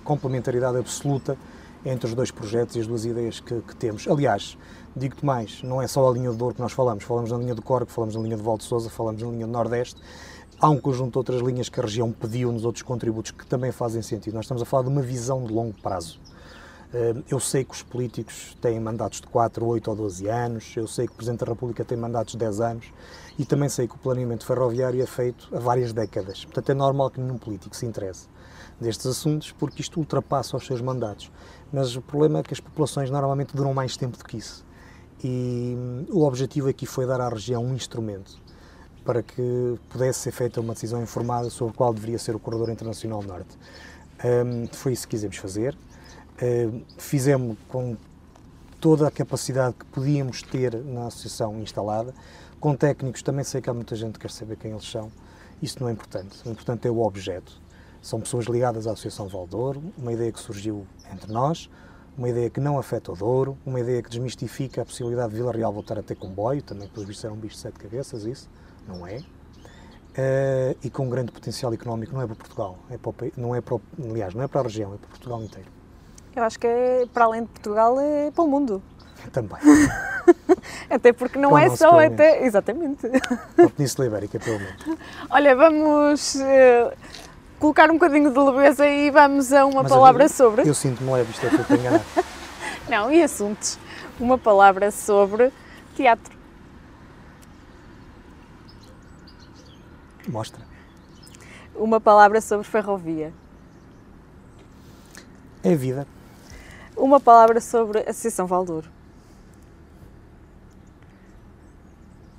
complementaridade absoluta entre os dois projetos e as duas ideias que, que temos. Aliás, digo-te mais, não é só a linha de Douro que nós falamos, falamos na linha do Corgo, falamos na linha de Val de Sousa, falamos na linha do Nordeste, há um conjunto de outras linhas que a região pediu nos outros contributos que também fazem sentido. Nós estamos a falar de uma visão de longo prazo. Eh, Eu sei que os políticos têm mandatos de 4, 8 ou 12 anos, eu sei que o Presidente da República tem mandatos de 10 anos e também sei que o planeamento ferroviário é feito há várias décadas. Portanto, é normal que nenhum político se interesse destes assuntos porque isto ultrapassa os seus mandatos. Mas o problema é que as populações normalmente duram mais tempo do que isso. E hum, o objetivo aqui foi dar à região um instrumento para que pudesse ser feita uma decisão informada sobre qual deveria ser o corredor internacional norte. Hum, foi isso que quisemos fazer. Hum, fizemos com toda a capacidade que podíamos ter na associação instalada, com técnicos, também sei que há muita gente que quer saber quem eles são, isso não é importante, o importante é o objeto. São pessoas ligadas à Associação Valdouro, uma ideia que surgiu entre nós, uma ideia que não afeta o Douro, uma ideia que desmistifica a possibilidade de Vila Real voltar a ter comboio, também pelos vistos era um bicho de sete cabeças, isso, não é? Eh, e com um grande potencial económico, não é para Portugal, é para não é para aliás, não é para a região, é para Portugal inteiro. Eu acho que é, para além de Portugal é para o mundo. Também, [LAUGHS] Até porque não o é só pelo até. Exatamente. para a Península Ibérica, pelo menos. [LAUGHS] Olha, vamos eh, colocar um bocadinho de leveza e vamos a uma Mas palavra eu- sobre. Eu sinto-me leve, isto é que eu enganado. Não, e assuntos. Uma palavra sobre teatro. Mostra. Uma palavra sobre ferrovia. É vida. Uma palavra sobre a Associação Valdouro.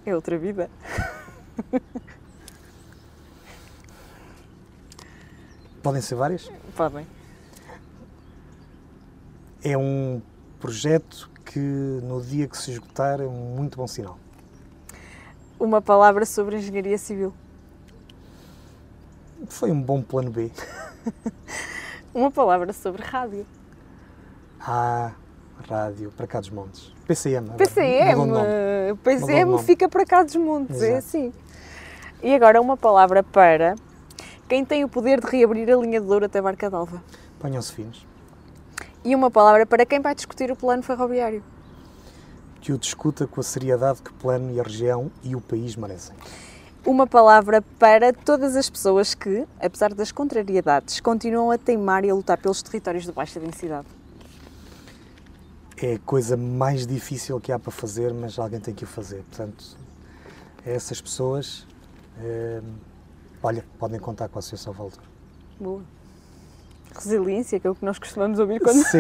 É outra vida. [LAUGHS] Podem ser várias. Podem. É um projeto que no dia que se esgotar é um muito bom sinal. Uma palavra sobre engenharia civil. Foi um bom plano B. [LAUGHS] Uma palavra sobre rádio. Ah, rádio, para cá dos montes. PCM. PCM. PCM fica para cá dos montes, é Exato. assim. E agora uma palavra para quem tem o poder de reabrir a linha de Douro até Barca d'Alva. Ponham-se finos. E uma palavra para quem vai discutir o plano ferroviário. Que o discuta com a seriedade que o plano e a região e o país merecem. Uma palavra para todas as pessoas que, apesar das contrariedades, continuam a teimar e a lutar pelos territórios de baixa densidade. É a coisa mais difícil que há para fazer, mas alguém tem que o fazer. Portanto, essas pessoas, eh, olha, podem contar com a Associação Valtor. Boa. Resiliência, que é o que nós costumamos ouvir quando. Sim,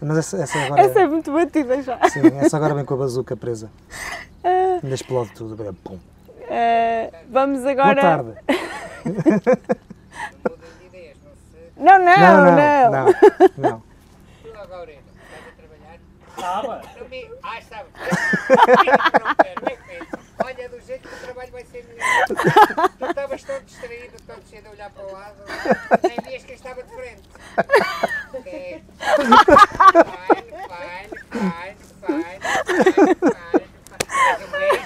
mas essa, essa agora. Essa é muito batida já. Sim, essa agora vem com a bazuca presa. Ainda explode tudo. bem, Pum. Eh, vamos Boa agora. tarde. [LAUGHS] Não, não, Não, não. não, não. não. Tu agora, estás a Não me... Ah. Não. Olha, do jeito que o trabalho vai ser melhor. Tu estavas todo distraído, todo cheio de olhar para o lado. Nem vias quem estava de frente. Fine, fine, fine, fine, fine, fine.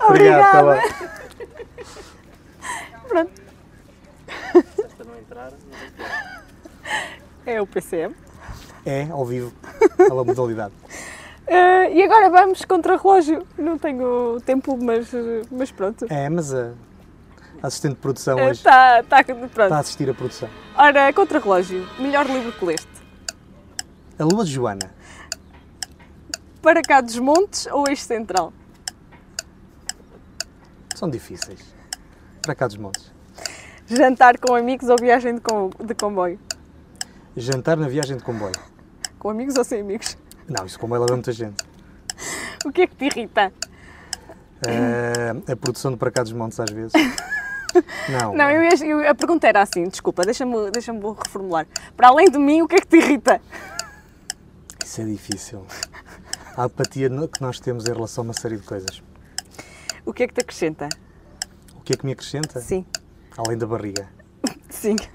Obrigado, tá bem. Pronto. É. É, ao vivo, aquela modalidade. [LAUGHS] Eh, e agora vamos contra relógio. Não tenho tempo, mas, mas pronto. É, mas a assistente de produção hoje Está tá, pronto. está a assistir a produção. Ora, contra relógio. Melhor livro que leste. A Lua de Joana. Para cá dos Montes ou Eixo Central? São difíceis. Para cá dos montes. Jantar com amigos ou viagem de, com, de comboio? Jantar na viagem de comboio. Com amigos ou sem amigos? Não, isso comboio leva muita gente. O que é que te irrita? Eh, a produção de Para cá dos montes às vezes. [LAUGHS] Não, Não, eu, eu- a pergunta era assim, desculpa, deixa-me deixa reformular. Para além de mim, o que é que te irrita? isso é difícil. A apatia que nós temos em relação a uma série de coisas. O que é que te acrescenta? O que é que me acrescenta? Sim, Além da barriga. [LAUGHS] sim. [LAUGHS]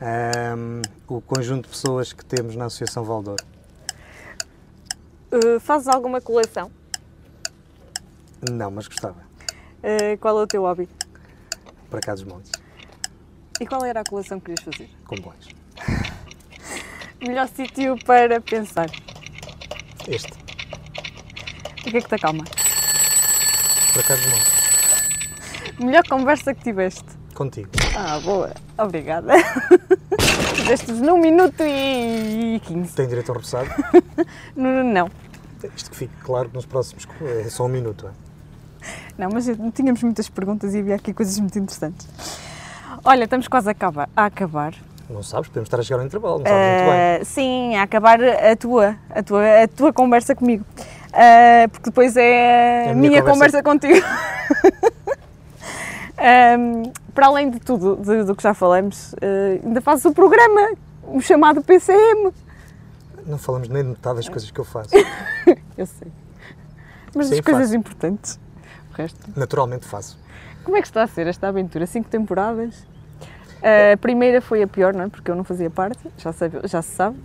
Ahm, o conjunto de pessoas que temos na Associação Valdor. Uh, fazes alguma coleção? Não, mas gostava. Uh, qual é o teu hobby? Para cá dos montes. E qual era a coleção que querias fazer? Comboios. [LAUGHS] Melhor sítio para pensar. Este. O que é que te acalma? Para cá dos montes. Melhor conversa que tiveste? Contigo. Ah, boa. Obrigada. [LAUGHS] Fizeste-nos num minuto e 15. Tem direito ao repousado? [LAUGHS] Não, não. Isto que fique claro nos próximos. É só um minuto. É? Não, mas tínhamos muitas perguntas e havia aqui coisas muito interessantes. Olha, estamos quase a acabar. A acabar. Não sabes? Podemos estar a chegar ao intervalo. Não sabes muito bem. Eh, sim, a acabar a tua, a tua, a tua conversa comigo. Eh, porque depois é a, É a minha, minha conversa, conversa. contigo. Ehm, [LAUGHS] para além de tudo de- do que já falamos, eh, ainda fazes o programa, o chamado PCM. Não falamos nem de metade das coisas que eu faço. [LAUGHS] Eu sei. Mas Sim, as coisas faço. importantes. O resto. Naturalmente faço. Como é que está a ser esta aventura? Cinco temporadas. A primeira foi a pior, não é? Porque eu não fazia parte, já, sabe, já se sabe.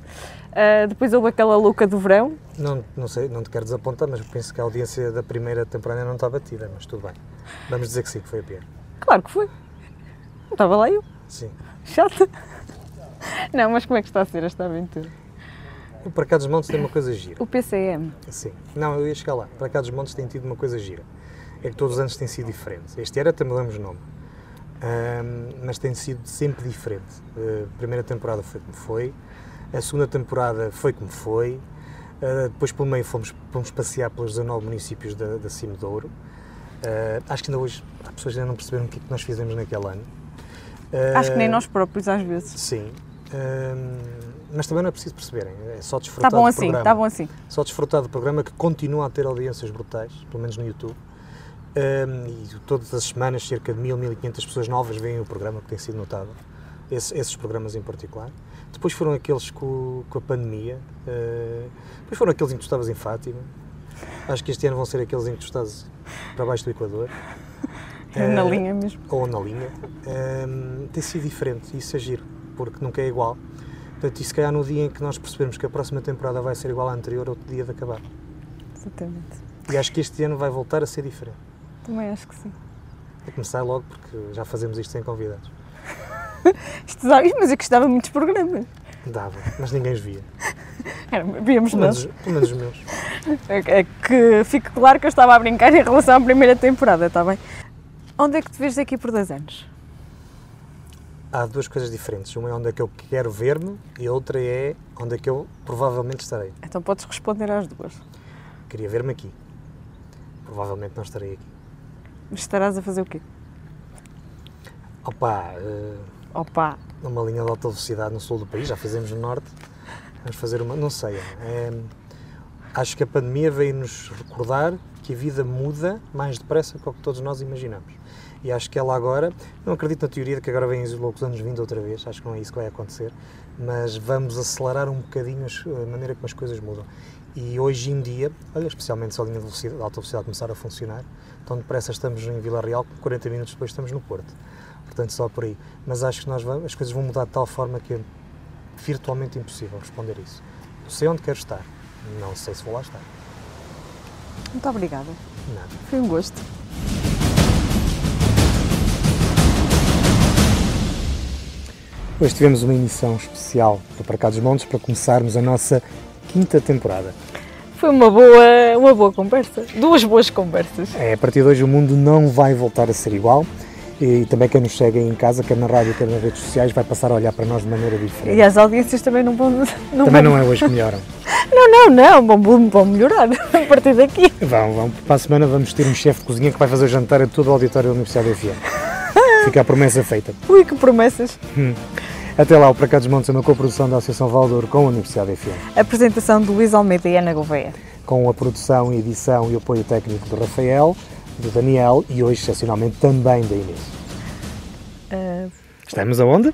Ah, depois houve aquela louca do verão. Não, não sei, não te quero desapontar, mas eu penso que a audiência da primeira temporada não está batida, mas tudo bem. Vamos dizer que sim, que foi a pior. Claro que foi. Estava lá eu. Sim. Chata. Não, mas como é que está a ser esta aventura? O Para cá dos Montes tem uma coisa gira. O PCM. Sim. Não, eu ia chegar lá. Para cá dos Montes tem tido uma coisa gira. É que todos os anos tem sido diferente. Este ano até mudamos o nome. Ahm, mas tem sido sempre diferente. A primeira temporada foi como foi, a segunda temporada foi como foi, ah, depois pelo meio fomos, fomos passear pelos 19 municípios da, da Cime de Ouro. Ah, acho que ainda hoje as pessoas ainda não perceberam o que é que nós fizemos naquele ano. Acho que nem nós próprios às vezes. Sim. Ahm, mas também não é preciso perceberem, é só desfrutar bom do assim, programa. está bom assim. Só desfrutar do programa que continua a ter audiências brutais, pelo menos no YouTube. Um, e todas as semanas cerca de 1000, 1500 pessoas novas veem o programa, que tem sido notável. Esse- esses programas em particular. Depois foram aqueles com, com a pandemia. uh, depois foram aqueles em que tu estavas em Fátima. Acho que este ano vão ser aqueles em que tu estás para baixo do Equador. É na Uh, linha mesmo. Ou na linha. Um, tem sido diferente. Isso é giro, porque nunca é igual. Portanto, e se calhar no dia em que nós percebermos que a próxima temporada vai ser igual à anterior, é outro dia de acabar. Exatamente. E acho que este ano vai voltar a ser diferente. Também acho que sim. Vou começar logo porque já fazemos isto sem convidados. [LAUGHS] Isto mas eu gostava muitos programas. Dava, mas ninguém os via. Era, víamos Pelo menos, nós. pelo menos os meus. É, é que fique claro que eu estava a brincar em relação à primeira temporada, está bem? Onde é que te vês daqui por dois anos? Há duas coisas diferentes. Uma é onde é que eu quero ver-me e a outra é onde é que eu provavelmente estarei. Então podes responder às duas. Queria ver-me aqui. Provavelmente não estarei aqui. Mas estarás a fazer o quê? Opa, eh, Opa! numa linha de alta velocidade no sul do país, já fizemos no norte. Vamos fazer uma. Não sei. é, acho que a pandemia veio-nos recordar que a vida muda mais depressa do que todos nós imaginamos. E acho que ela agora, não acredito na teoria de que agora vêm os loucos anos vindo outra vez, acho que não é isso que vai acontecer, mas vamos acelerar um bocadinho a maneira como as coisas mudam. E hoje em dia, olha, especialmente se a linha de, velocidade, de alta velocidade começar a funcionar, tão depressa estamos em Vila Real, 40 minutos depois estamos no Porto. Portanto, só por aí. Mas acho que nós vamos, as coisas vão mudar de tal forma que é virtualmente impossível responder isso. Sei onde quero estar, não sei se vou lá estar. Muito obrigada. Nada. Foi um gosto. Hoje tivemos uma emissão especial do Para Cá dos Montes para começarmos a nossa quinta temporada. Foi uma boa, uma boa conversa. Duas boas conversas. É, a partir de hoje o mundo não vai voltar a ser igual e também quem nos segue em casa, quer na rádio, quer nas redes sociais, vai passar a olhar para nós de maneira diferente. E as audiências também não vão. Não Também vão- não é hoje que melhoram. [LAUGHS] Não, não, não. Vão, vão melhorar [LAUGHS] a partir daqui. Vão, vão. Para a semana vamos ter um chefe de cozinha que vai fazer o jantar a todo o auditório da Universidade FM. Fica a promessa feita. Ui, que promessas. Até lá, o Para Cá dos Montes é uma coprodução da Associação Valdouro com a Universidade FM. Apresentação de Luís Almeida e Ana Gouveia. Com a produção, edição e apoio técnico do Rafael, do Daniel e hoje, excepcionalmente, também da Inês. Uh, Estamos aonde?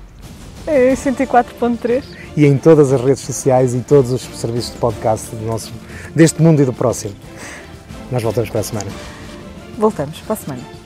é 104.3. E em todas as redes sociais e todos os serviços de podcast do nosso, deste mundo e do próximo. Nós voltamos para a semana. Voltamos para a semana.